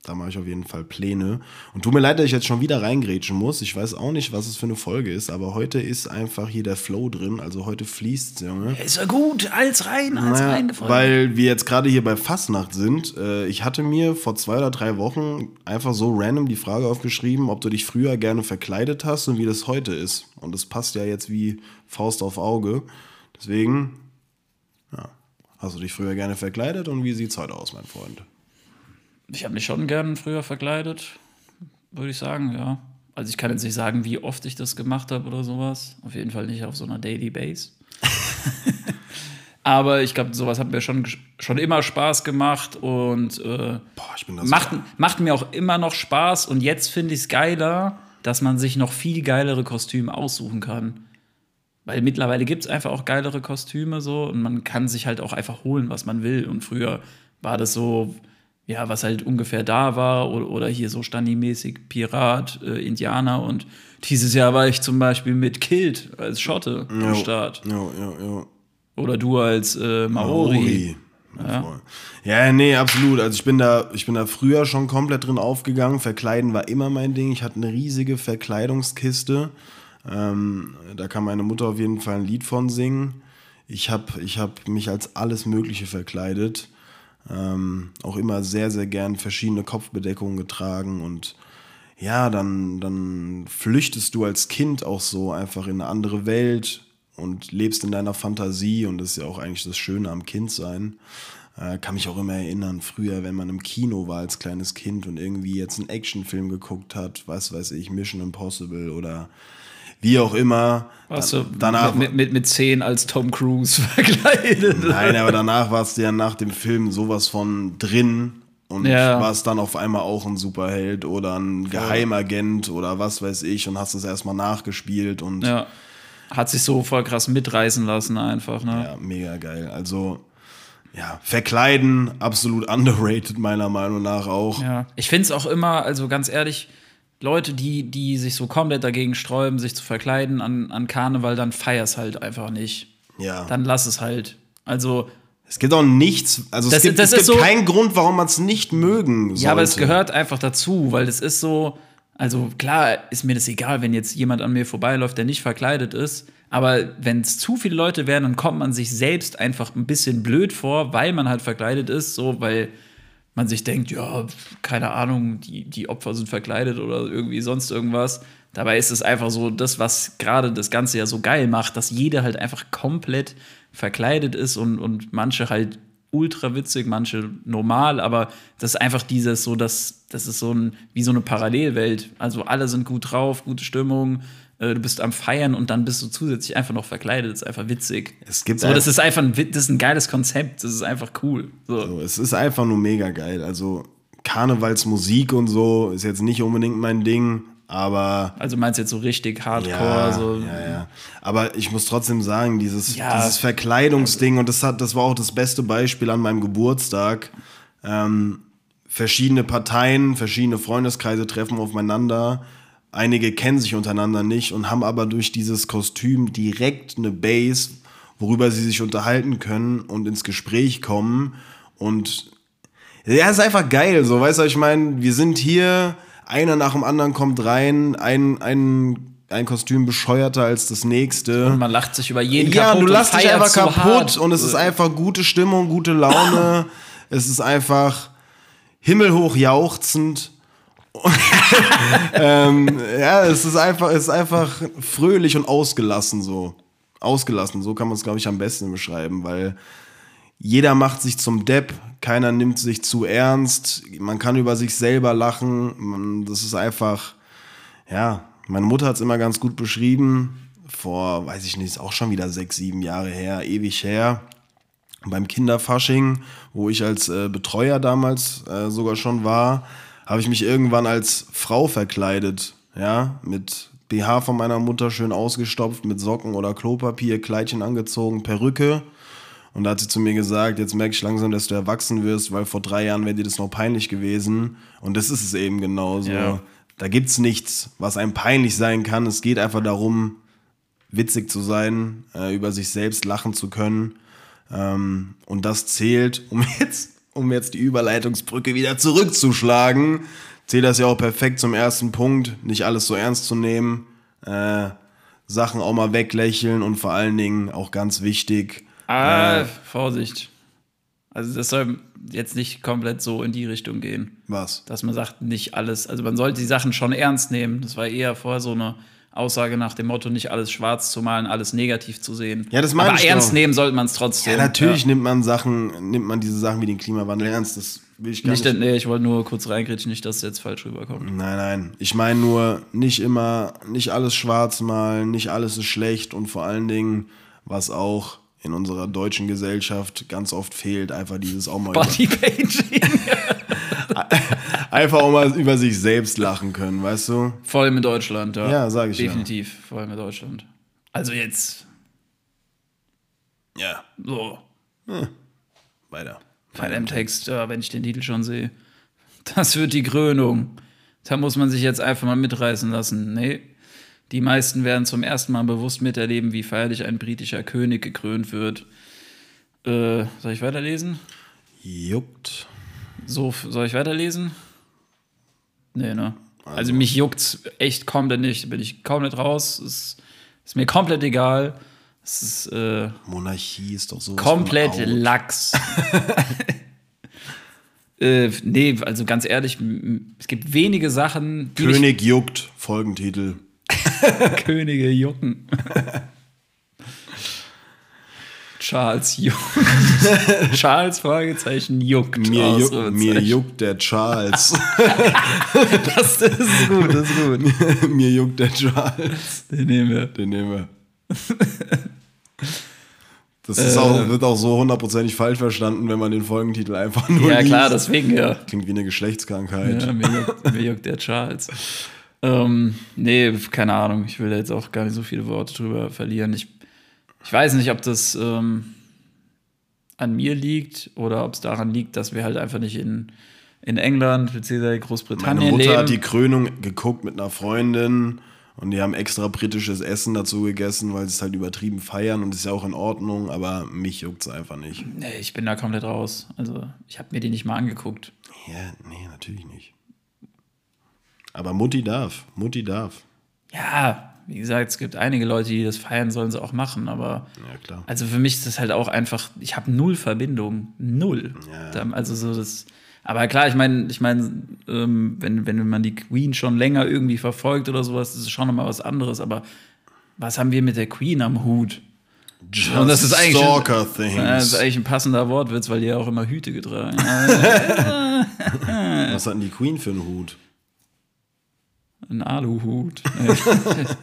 da mache ich auf jeden Fall Pläne. Und tut mir leid, dass ich jetzt schon wieder reingrätschen muss. Ich weiß auch nicht, was es für eine Folge ist, aber heute ist einfach hier der Flow drin. Also heute fließt Junge. Ist ja gut, als rein, als Naja, reingefallen. weil wir jetzt gerade hier bei Fastnacht sind. Äh, ich hatte mir vor zwei oder drei Wochen einfach so random die Frage aufgeschrieben, ob du dich früher gerne verkleidet hast und wie das heute ist. Und das passt ja jetzt wie Faust auf Auge. Deswegen, ja, hast du dich früher gerne verkleidet und wie sieht's heute aus, mein Freund? Ich habe mich schon gern früher verkleidet, würde ich sagen, ja. Also ich kann jetzt nicht sagen, wie oft ich das gemacht habe oder sowas. Auf jeden Fall nicht auf so einer Daily Base. Aber ich glaube, sowas hat mir schon, schon immer Spaß gemacht und äh, Boah, macht, macht mir auch immer noch Spaß. Und jetzt finde ich es geiler, dass man sich noch viel geilere Kostüme aussuchen kann. Weil mittlerweile gibt es einfach auch geilere Kostüme so und man kann sich halt auch einfach holen, was man will. Und früher war das so, ja, was halt ungefähr da war oder, oder hier so standardmäßig Pirat, äh, Indianer und dieses Jahr war ich zum Beispiel mit Kilt als Schotte am Jo, Start. Jo, jo, jo. Oder du als äh, Maori. Ja. ja, nee, absolut. Also ich bin da, ich bin da früher schon komplett drin aufgegangen. Verkleiden war immer mein Ding. Ich hatte eine riesige Verkleidungskiste. Ähm, da kann meine Mutter auf jeden Fall ein Lied von singen. Ich habe ich hab mich als alles Mögliche verkleidet. Ähm, auch immer sehr, sehr gern verschiedene Kopfbedeckungen getragen und ja, dann, dann flüchtest du als Kind auch so einfach in eine andere Welt und lebst in deiner Fantasie und das ist ja auch eigentlich das Schöne am Kindsein. Äh, kann mich auch immer erinnern, früher, wenn man im Kino war als kleines Kind und irgendwie jetzt einen Actionfilm geguckt hat, was weiß ich, Mission Impossible oder wie auch immer. Dann- danach, mit, mit, mit 10 als Tom Cruise verkleidet? Nein, aber danach warst du ja nach dem Film sowas von drin und Ja. warst dann auf einmal auch ein Superheld oder ein Geheimagent oder was weiß ich und hast es erstmal nachgespielt und Ja. hat sich so voll krass mitreißen lassen einfach, ne? Ja, mega geil. Also, ja, verkleiden, absolut underrated, meiner Meinung nach auch. Ja. Ich finde es auch immer, also ganz ehrlich, Leute, die, die sich so komplett dagegen sträuben, sich zu verkleiden an, an Karneval, dann feier's halt einfach nicht. Ja. Dann lass es halt. Also, Es gibt auch nichts, also Das- es gibt, es gibt so- keinen Grund, warum man es nicht mögen sollte. ja, aber es gehört einfach dazu, weil es ist so, also klar ist mir das egal, wenn jetzt jemand an mir vorbeiläuft, der nicht verkleidet ist. Aber wenn es zu viele Leute wären, dann kommt man sich selbst einfach ein bisschen blöd vor, weil man halt verkleidet ist, so, weil man sich denkt, ja, keine Ahnung, die, die Opfer sind verkleidet oder irgendwie sonst irgendwas. Dabei ist es einfach so, das, was gerade das Ganze ja so geil macht, dass jeder halt einfach komplett verkleidet ist und, und manche halt ultra witzig, manche normal, aber das ist einfach dieses so, das, das ist so ein, wie so eine Parallelwelt. Also alle sind gut drauf, gute Stimmung, äh, du bist am Feiern und dann bist du zusätzlich einfach noch verkleidet, das ist einfach witzig. Es gibt so, das ist einfach ein, das ist ein geiles Konzept, das ist einfach cool. So. So, es ist einfach nur mega geil. Also Karnevalsmusik und so ist jetzt nicht unbedingt mein Ding, aber Also meinst du jetzt so richtig Hardcore, ja, so. ja, ja. Aber ich muss trotzdem sagen, dieses, Ja. dieses Verkleidungsding, und das, hat, das war auch das beste Beispiel an meinem Geburtstag. Ähm, verschiedene Parteien, verschiedene Freundeskreise treffen aufeinander. Einige kennen sich untereinander nicht und haben aber durch dieses Kostüm direkt eine Base, worüber sie sich unterhalten können und ins Gespräch kommen. Und ja, ist einfach geil, so, weißt du, ich meine, wir sind hier, einer nach dem anderen kommt rein, ein, ein, ein Kostüm bescheuerter als das nächste. Und man lacht sich über jeden Ja, kaputt du und lässt dich einfach so kaputt hart. und es ist einfach gute Stimmung, gute Laune. es ist einfach himmelhoch jauchzend. ähm, ja, es ist einfach, es ist einfach fröhlich und ausgelassen so. Ausgelassen, so kann man es, glaube ich, am besten beschreiben, weil jeder macht sich zum Depp, keiner nimmt sich zu ernst, man kann über sich selber lachen, man, das ist einfach, ja, meine Mutter hat es immer ganz gut beschrieben, vor, weiß ich nicht, ist auch schon wieder sechs, sieben Jahre her, ewig her, beim Kinderfasching, wo ich als äh, Betreuer damals äh, sogar schon war, habe ich mich irgendwann als Frau verkleidet, ja, mit BH von meiner Mutter schön ausgestopft, mit Socken oder Klopapier, Kleidchen angezogen, Perücke. Und da hat sie zu mir gesagt, jetzt merke ich langsam, dass du erwachsen wirst, weil vor drei Jahren wäre dir das noch peinlich gewesen. Und das ist es eben genauso. Ja. Da gibt's nichts, was einem peinlich sein kann. Es geht einfach darum, witzig zu sein, äh, über sich selbst lachen zu können. Ähm, und das zählt, um jetzt, um jetzt die Überleitungsbrücke wieder zurückzuschlagen, zählt das ja auch perfekt zum ersten Punkt, nicht alles so ernst zu nehmen, äh, Sachen auch mal weglächeln und vor allen Dingen auch ganz wichtig, Ah, Vorsicht. Also das soll jetzt nicht komplett so in die Richtung gehen, was? dass man sagt, nicht alles, also man sollte die Sachen schon ernst nehmen. Das war eher vorher so eine Aussage nach dem Motto, nicht alles schwarz zu malen, alles negativ zu sehen. Ja, das meine Aber ich ernst doch. nehmen sollte man es trotzdem. Ja, natürlich nimmt man Sachen, nimmt man diese Sachen wie den Klimawandel ernst. Das will ich gar Nicht, nicht. nee, ich wollte nur kurz reingrätschen, nicht, dass es jetzt falsch rüberkommt. Nein, nein. Ich meine nur, nicht immer, nicht alles schwarz malen, nicht alles ist schlecht und vor allen Dingen, was auch in unserer deutschen Gesellschaft ganz oft fehlt, einfach dieses auch mal Bodypainting. einfach auch mal über sich selbst lachen können, weißt du? Voll mit Deutschland, ja. Ja, sag ich ja. Definitiv, voll mit Deutschland. Also jetzt Ja, so weiter. bei dem Text, ja, wenn ich den Titel schon sehe. Das wird die Krönung. Da muss man sich jetzt einfach mal mitreißen lassen. Nee. Die meisten werden zum ersten Mal bewusst miterleben, wie feierlich ein britischer König gekrönt wird. Äh, soll ich weiterlesen? Juckt. So, soll ich weiterlesen? Nee, ne? Also, mich juckt's echt komplett nicht. Bin ich komplett raus. Ist, ist mir komplett egal. Es ist äh, Monarchie ist doch so. komplett Lachs. äh, nee, also ganz ehrlich, es gibt wenige Sachen, die König juckt, Folgentitel. Könige jucken. Charles juckt. Charles Fragezeichen juckt. Mir, juckt, Ausrufezeichen. mir juckt der Charles. Das, ist gut, das ist gut. mir juckt der Charles. Den nehmen wir. Den nehmen wir. Das ist auch, wird auch so hundertprozentig falsch verstanden, wenn man den Folgentitel einfach nur Ja, liest. klar, deswegen ja. Klingt wie eine Geschlechtskrankheit. ja mir, juckt, mir juckt der Charles. Ähm, nee, keine Ahnung. Ich will da jetzt auch gar nicht so viele Worte drüber verlieren. Ich, ich weiß nicht, ob das ähm, an mir liegt oder ob es daran liegt, dass wir halt einfach nicht in, in England bzw. Großbritannien Meine Mutter leben. hat die Krönung geguckt mit einer Freundin und die haben extra britisches Essen dazu gegessen, weil sie es halt übertrieben feiern und ist ja auch in Ordnung, aber mich juckt es einfach nicht. nee, ich bin da komplett raus. Also, ich habe mir die nicht mal angeguckt. Ja, nee, natürlich nicht. Aber Mutti darf, Mutti darf. Ja, wie gesagt, es gibt einige Leute, die das feiern, sollen sie auch machen, aber Ja, also für mich ist das halt auch einfach, ich habe null Verbindung, null. Ja. Also so das, aber klar, ich meine, ich meine, ähm, wenn, wenn man die Queen schon länger irgendwie verfolgt oder sowas, ist schon nochmal was anderes, aber was haben wir mit der Queen am Hut? Und das ist eigentlich, Stalker das ist eigentlich ein passender Wortwitz, weil die ja auch immer Hüte getragen. Was hat denn die Queen für einen Hut? Ein Aluhut.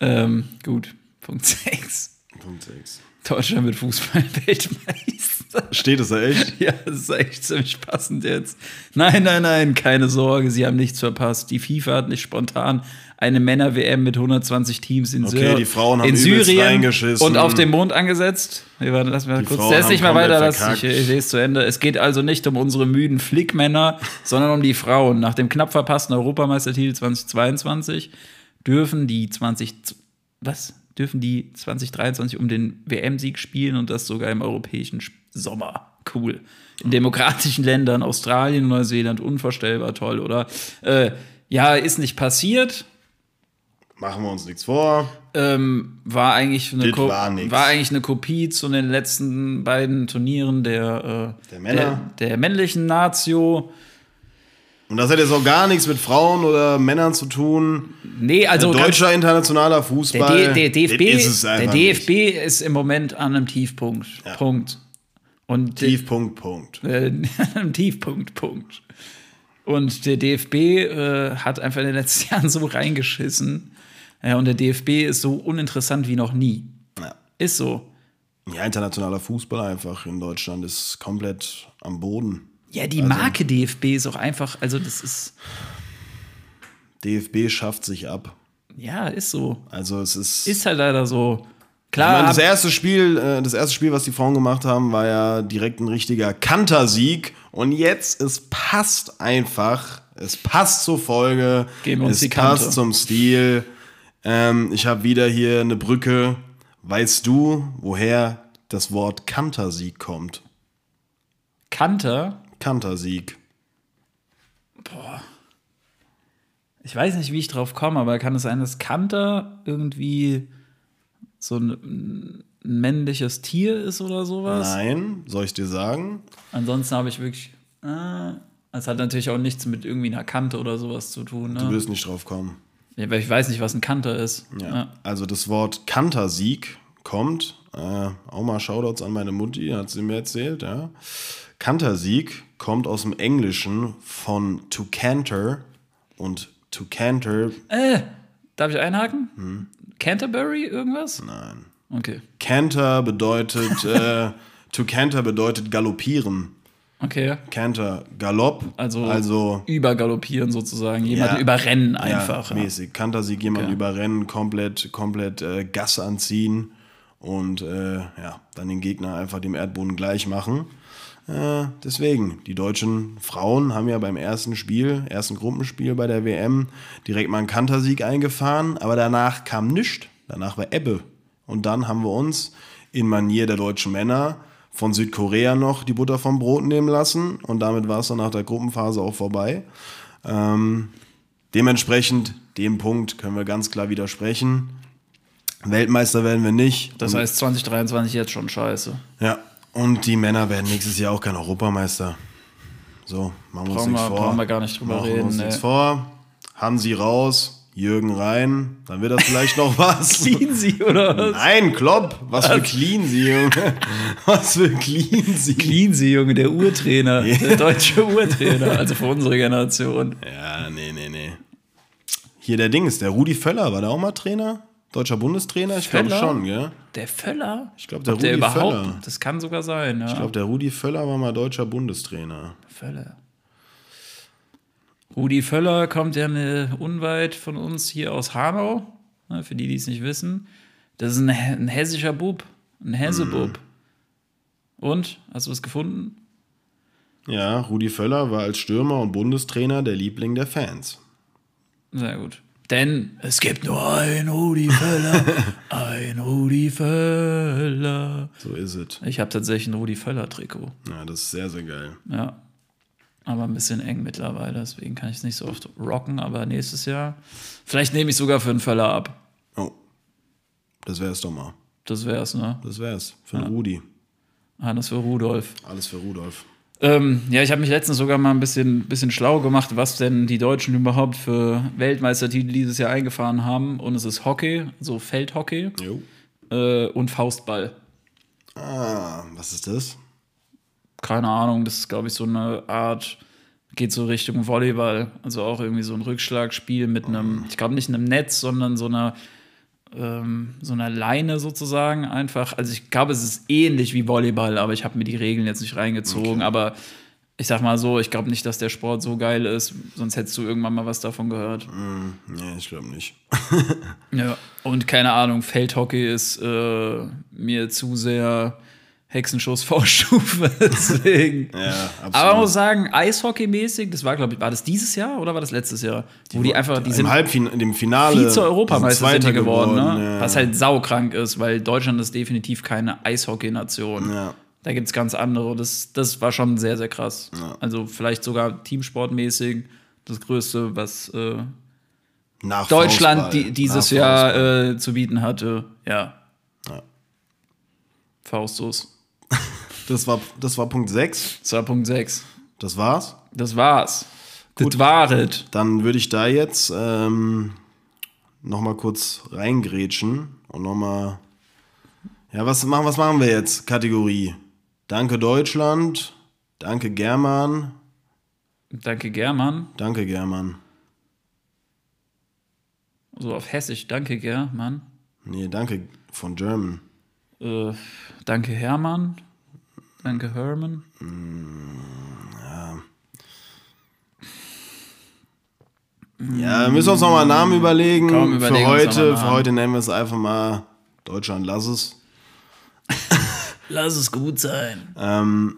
ähm, gut, Punkt 6. Punkt 6. Deutschland wird Fußball-Weltmeister. Steht es da echt? Ja, das ist echt ziemlich passend jetzt. Nein, nein, nein, keine Sorge, sie haben nichts verpasst. Die FIFA hat nicht spontan eine Männer-WM mit 120 Teams in, Okay, Syr die Frauen haben in Syrien reingeschissen. und auf dem Mond angesetzt. Lass mal Die kurz. Haben nicht mal weiter, lass ich, ich lese zu Ende. Es geht also nicht um unsere müden Flickmänner, sondern um die Frauen. Nach dem knapp verpassten Europameistertitel 2022 dürfen die 20 was? Dürfen die 2023 um den WM-Sieg spielen und das sogar im europäischen Sommer. Cool. In demokratischen Ländern, Australien, Neuseeland, unvorstellbar toll, oder? Äh, ja, ist nicht passiert. Machen wir uns nichts vor. Ähm, war eigentlich eine Ko- war war eigentlich eine Kopie zu den letzten beiden Turnieren der, äh, Der Männer. der, der männlichen Nazio. Und das hat jetzt auch gar nichts mit Frauen oder Männern zu tun. Nee, also ganz- Deutscher internationaler der, Fußball. D der DFB, ist es der DFB ist im Moment an einem Tiefpunkt. Punkt. Und Nicht. Tiefpunkt, Punkt. äh, Tiefpunkt, Punkt. Und der DFB äh, hat einfach in den letzten Jahren so reingeschissen. Ja, und der DFB ist so uninteressant wie noch nie. Ja. Ist so. ja, internationaler Fußball einfach in Deutschland ist komplett am Boden. Ja, die Marke DFB ist auch einfach, also das ist, DFB schafft sich ab. ja, ist so. Also es ist. Ist halt leider so. ich meine, Klar, das erste Spiel, äh, das erste Spiel, was die Frauen gemacht haben, war ja direkt ein richtiger Kantersieg. Und jetzt, es passt einfach. Es passt zur Folge. Geben wir uns es die Kante. passt zum Stil. Ähm, ich habe wieder hier eine Brücke. Weißt du, woher das Wort Kantersieg kommt? Kanter, Kantersieg. ich weiß nicht, wie ich drauf komme, aber kann es sein, dass Kanter irgendwie so ein, ein männliches Tier ist oder sowas? Nein, soll ich dir sagen? Ansonsten habe ich wirklich. Es hat natürlich auch nichts mit irgendwie einer Kante oder sowas zu tun. Du Ne? wirst nicht drauf kommen. Ja, weil ich weiß nicht, was ein Kanter ist. Ja. Also das Wort Kantersieg kommt, äh, auch mal Shoutouts an meine Mutti, hat sie mir erzählt, ja. Kantersieg kommt aus dem Englischen von to canter und to canter, Äh, darf ich einhaken? Canterbury irgendwas? nein. Okay. Canter bedeutet, äh, to canter bedeutet galoppieren. Okay. Canter, Galopp, Also, also übergaloppieren sozusagen. Jemanden Ja. überrennen ja, einfach. Ja, mäßig. Kantersieg, jemand Okay. überrennen, komplett, komplett äh, Gas anziehen und äh, ja, dann den Gegner einfach dem Erdboden gleich machen. Äh, deswegen, die deutschen Frauen haben ja beim ersten Spiel, ersten Gruppenspiel bei der WM, direkt mal einen Kantersieg eingefahren, aber danach kam nichts. Danach war Ebbe. Und dann haben wir uns in Manier der deutschen Männer von Südkorea noch die Butter vom Brot nehmen lassen und damit war es dann nach der Gruppenphase auch vorbei. Ähm, dementsprechend, dem Punkt können wir ganz klar widersprechen. Weltmeister werden wir nicht. Das heißt 2023 jetzt schon scheiße. Ja, und die Männer werden nächstes Jahr auch kein Europameister. So, machen wir uns nichts vor. brauchen wir gar nicht drüber machen reden, Wir uns nee. nichts vor. Hansi raus, Jürgen rein, dann wird das vielleicht noch was. Ziehen sie oder was? Nein, Klopp, was für Clean sie, Junge. Was für Clean sie. Clean sie, Junge, der Urtrainer. Der deutsche Urtrainer. Also für unsere Generation. Ja, nee, nee, nee. Hier der Ding ist, der Rudi Völler, war der auch mal Trainer? Deutscher Bundestrainer? Ich glaube schon, gell? Der Völler? Ich glaub, der Ob der Rudi überhaupt. Völler. Das kann sogar sein, ja. Ich glaube, der Rudi Völler war mal deutscher Bundestrainer. Völler. Rudi Völler kommt ja eine, unweit von uns hier aus Hanau, ne, für die, die es nicht wissen. Das ist ein, ein hessischer Bub, ein Hessebub. Und, hast du es gefunden? Ja, Rudi Völler war als Stürmer und Bundestrainer der Liebling der Fans. Sehr gut. Denn es gibt nur ein Rudi Völler, ein Rudi Völler. So ist es. Ich habe tatsächlich ein Rudi Völler-Trikot. Ja, das ist sehr, sehr geil. Ja. Aber ein bisschen eng mittlerweile, deswegen kann ich es nicht so oft rocken, aber nächstes Jahr. Vielleicht nehme ich sogar für einen Völler ab. Oh, das wär's doch mal. Das wär's, ne? Das wär's. Für den Rudi. Hannes für Rudolf. Alles für Rudolf. Ähm, ja, ich habe mich letztens sogar mal ein bisschen, bisschen schlau gemacht, was denn die Deutschen überhaupt für Weltmeistertitel dieses Jahr eingefahren haben. Und es ist Hockey, so Feldhockey äh, und Faustball. Ah, was ist das? Keine Ahnung, das ist, glaube ich, so eine Art, geht so Richtung Volleyball. Also auch irgendwie so ein Rückschlagspiel mit einem, ich glaube nicht einem Netz, sondern so einer, ähm, so einer Leine sozusagen einfach. Also ich glaube, es ist ähnlich wie Volleyball, aber ich habe mir die Regeln jetzt nicht reingezogen. Aber ich sag mal so, ich glaube nicht, dass der Sport so geil ist, sonst hättest du irgendwann mal was davon gehört. Nee, ich glaube nicht. Ja. Und keine Ahnung, Feldhockey ist äh, mir zu sehr Hexenschuss Vorstufe, deswegen. Ja, absolut. Aber man muss sagen, Eishockey-mäßig, das war, glaube ich, war das dieses Jahr oder war das letztes Jahr? Wo die einfach, die Im sind Halbfinale, in dem Finale. Vize-Europameister die die geworden, geworden, ne? ja. Was halt saukrank ist, weil Deutschland ist definitiv keine Eishockey-Nation. Ja. Da gibt es ganz andere. Das, das war schon sehr, sehr krass. Also vielleicht sogar teamsportmäßig das Größte, was äh, Deutschland die, dieses Jahr äh, zu bieten hatte. Ja. Ja. Faustus. Das war, das war Punkt 6. Das war Punkt 6. Das war's. Das war's. Das waret. Dann würde ich da jetzt ähm, noch mal kurz reingrätschen und noch mal ja, was machen, was machen wir jetzt? Kategorie. Danke Deutschland. Danke German. Danke, German. Danke German. So auf Hessisch. Danke, German. Nee, danke von German. Äh, danke, Hermann. Danke, Herman. Ja, wir müssen uns noch mal einen Namen überlegen. Komm, überlegen für heute, für heute nennen wir es einfach mal Deutschland, lass es. Lass es gut sein. Ähm,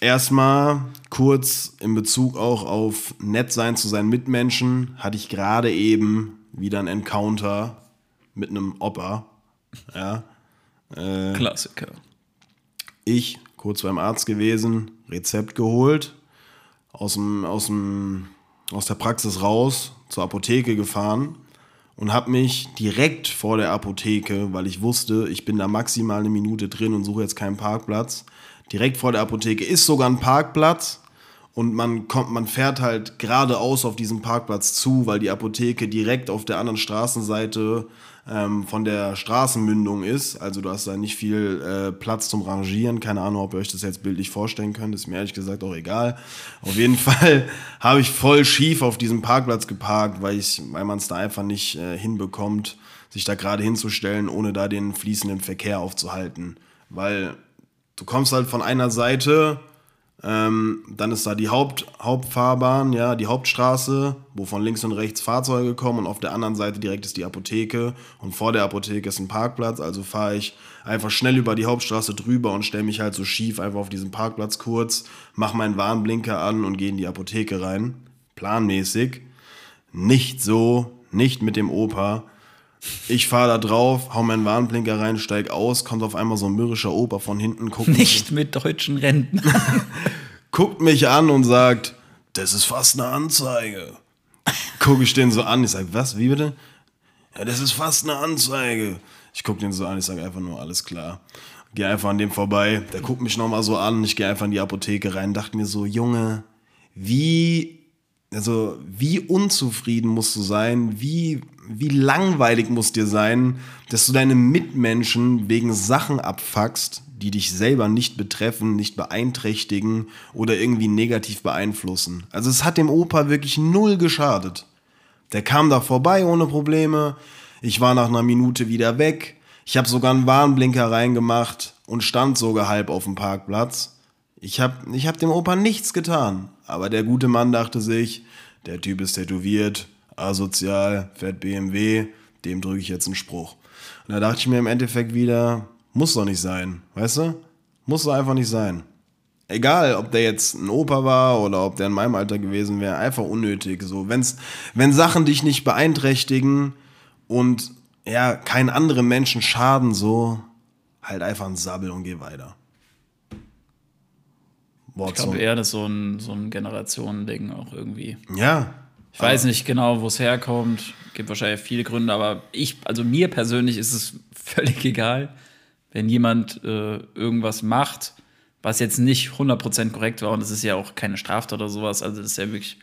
erstmal kurz in Bezug auch auf nett sein zu seinen Mitmenschen, hatte ich gerade eben wieder ein Encounter mit einem Opa. Ja. Klassiker. Ich kurz beim Arzt gewesen, Rezept geholt, aus, dem, aus, dem, aus der Praxis raus, zur Apotheke gefahren und habe mich direkt vor der Apotheke, weil ich wusste, ich bin da maximal eine Minute drin und suche jetzt keinen Parkplatz. Direkt vor der Apotheke ist sogar ein Parkplatz und man kommt, man fährt halt geradeaus auf diesen Parkplatz zu, weil die Apotheke direkt auf der anderen Straßenseite ähm, von der Straßenmündung ist. Also du hast da nicht viel äh, Platz zum Rangieren. Keine Ahnung, ob ihr euch das jetzt bildlich vorstellen könnt. Ist mir ehrlich gesagt auch egal. Auf jeden Fall habe ich voll schief auf diesem Parkplatz geparkt, weil ich, weil man es da einfach nicht äh, hinbekommt, sich da gerade hinzustellen, ohne da den fließenden Verkehr aufzuhalten. Weil du kommst halt von einer Seite, ähm, dann ist da die Haupt, Hauptfahrbahn, ja, die Hauptstraße, wo von links und rechts Fahrzeuge kommen und auf der anderen Seite direkt ist die Apotheke und vor der Apotheke ist ein Parkplatz, also fahre ich einfach schnell über die Hauptstraße drüber und stelle mich halt so schief einfach auf diesen Parkplatz kurz, mache meinen Warnblinker an und gehe in die Apotheke rein, planmäßig. Nicht so, nicht mit dem Opa. Ich fahre da drauf, hau meinen Warnblinker rein, steig aus, kommt auf einmal so ein mürrischer Opa von hinten, guckt mich, Nicht mit deutschen Renten. guckt mich an und sagt, das ist fast eine Anzeige. Gucke ich den so an, ich sage, was, wie bitte? Ja, das ist fast eine Anzeige. Ich gucke den so an, ich sage einfach nur, alles klar. Gehe einfach an dem vorbei, der guckt mich nochmal so an, ich gehe einfach in die Apotheke rein, dachte mir so, Junge, wie, also, wie unzufrieden musst du sein, wie, wie langweilig muss dir sein, dass du deine Mitmenschen wegen Sachen abfuckst, die dich selber nicht betreffen, nicht beeinträchtigen oder irgendwie negativ beeinflussen. Also es hat dem Opa wirklich null geschadet. Der kam da vorbei ohne Probleme. Ich war nach einer Minute wieder weg. Ich habe sogar einen Warnblinker reingemacht und stand sogar halb auf dem Parkplatz. Ich habe ich hab dem Opa nichts getan. Aber der gute Mann dachte sich, der Typ ist tätowiert, asozial, fährt BMW, dem drücke ich jetzt einen Spruch. Und da dachte ich mir im Endeffekt wieder, muss doch nicht sein, weißt du? Muss doch einfach nicht sein. Egal, ob der jetzt ein Opa war oder ob der in meinem Alter gewesen wäre, einfach unnötig. So, wenn's, wenn Sachen dich nicht beeinträchtigen und ja, keinen anderen Menschen schaden, so, halt einfach ein Sabbel und geh weiter. Ich glaube eher, das ist so ein, so ein Generationending auch irgendwie. Ja. Ich weiß nicht genau, wo es herkommt. Gibt wahrscheinlich viele Gründe, aber ich, also mir persönlich ist es völlig egal, wenn jemand äh, irgendwas macht, was jetzt nicht 100% korrekt war und es ist ja auch keine Straftat oder sowas, also das ist ja wirklich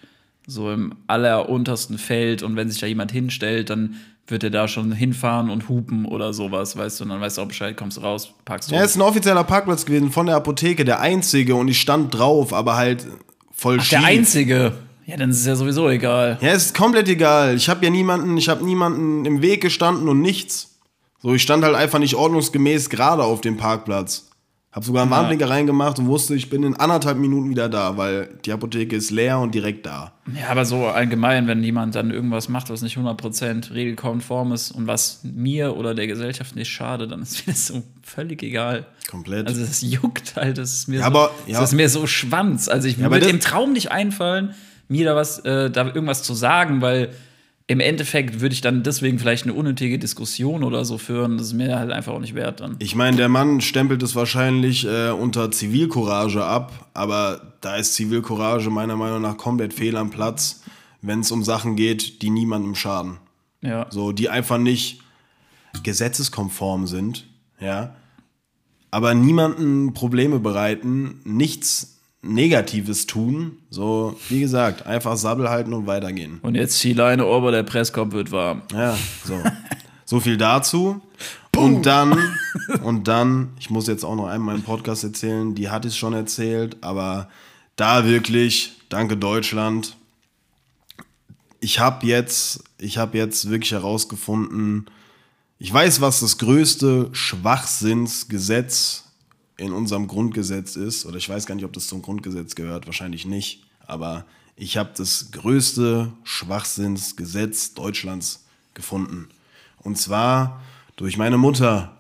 so im alleruntersten Feld und wenn sich da jemand hinstellt, dann wird er da schon hinfahren und hupen oder sowas, weißt du, und dann weißt du auch Bescheid, kommst du raus, packst du. Ja, ist ein offizieller Parkplatz gewesen von der Apotheke, der einzige und ich stand drauf, aber halt voll Ach, schief. der einzige. Ja, dann ist es ja sowieso egal. Ja, es ist komplett egal. Ich habe ja niemanden, ich habe niemanden im Weg gestanden und nichts. So, ich stand halt einfach nicht ordnungsgemäß gerade auf dem Parkplatz. Hab sogar einen Ja. Warnblinker reingemacht und wusste, ich bin in anderthalb Minuten wieder da, weil die Apotheke ist leer und direkt da. Ja, aber so allgemein, wenn jemand dann irgendwas macht, was nicht 100% regelkonform ist und was mir oder der Gesellschaft nicht schadet, dann ist mir das so völlig egal. Komplett. Also das juckt halt, das ist mir, Ja, so, aber- ja. das ist mir so Schwanz. Also ich würde das- im Traum nicht einfallen, mir da was, äh, da irgendwas zu sagen, weil im Endeffekt würde ich dann deswegen vielleicht eine unnötige Diskussion oder so führen. Das ist mir halt einfach auch nicht wert dann. Ich meine, der Mann stempelt es wahrscheinlich äh, unter Zivilcourage ab, aber da ist Zivilcourage meiner Meinung nach komplett fehl am Platz, wenn es um Sachen geht, die niemandem schaden. Ja. So, die einfach nicht gesetzeskonform sind, ja, aber niemanden Probleme bereiten, nichts Negatives tun. So, wie gesagt, einfach Sabbel halten und weitergehen. Und jetzt die Leine ober der Presskorb wird warm. Ja, so. So viel dazu. Und dann, und dann, ich muss jetzt auch noch einmal meinen Podcast erzählen, die hat es schon erzählt, aber da wirklich, danke Deutschland. Ich habe jetzt, ich habe jetzt wirklich herausgefunden, ich weiß, was das größte Schwachsinnsgesetz in unserem Grundgesetz ist, oder ich weiß gar nicht, ob das zum Grundgesetz gehört, wahrscheinlich nicht, aber ich habe das größte Schwachsinnsgesetz Deutschlands gefunden. Und zwar durch meine Mutter.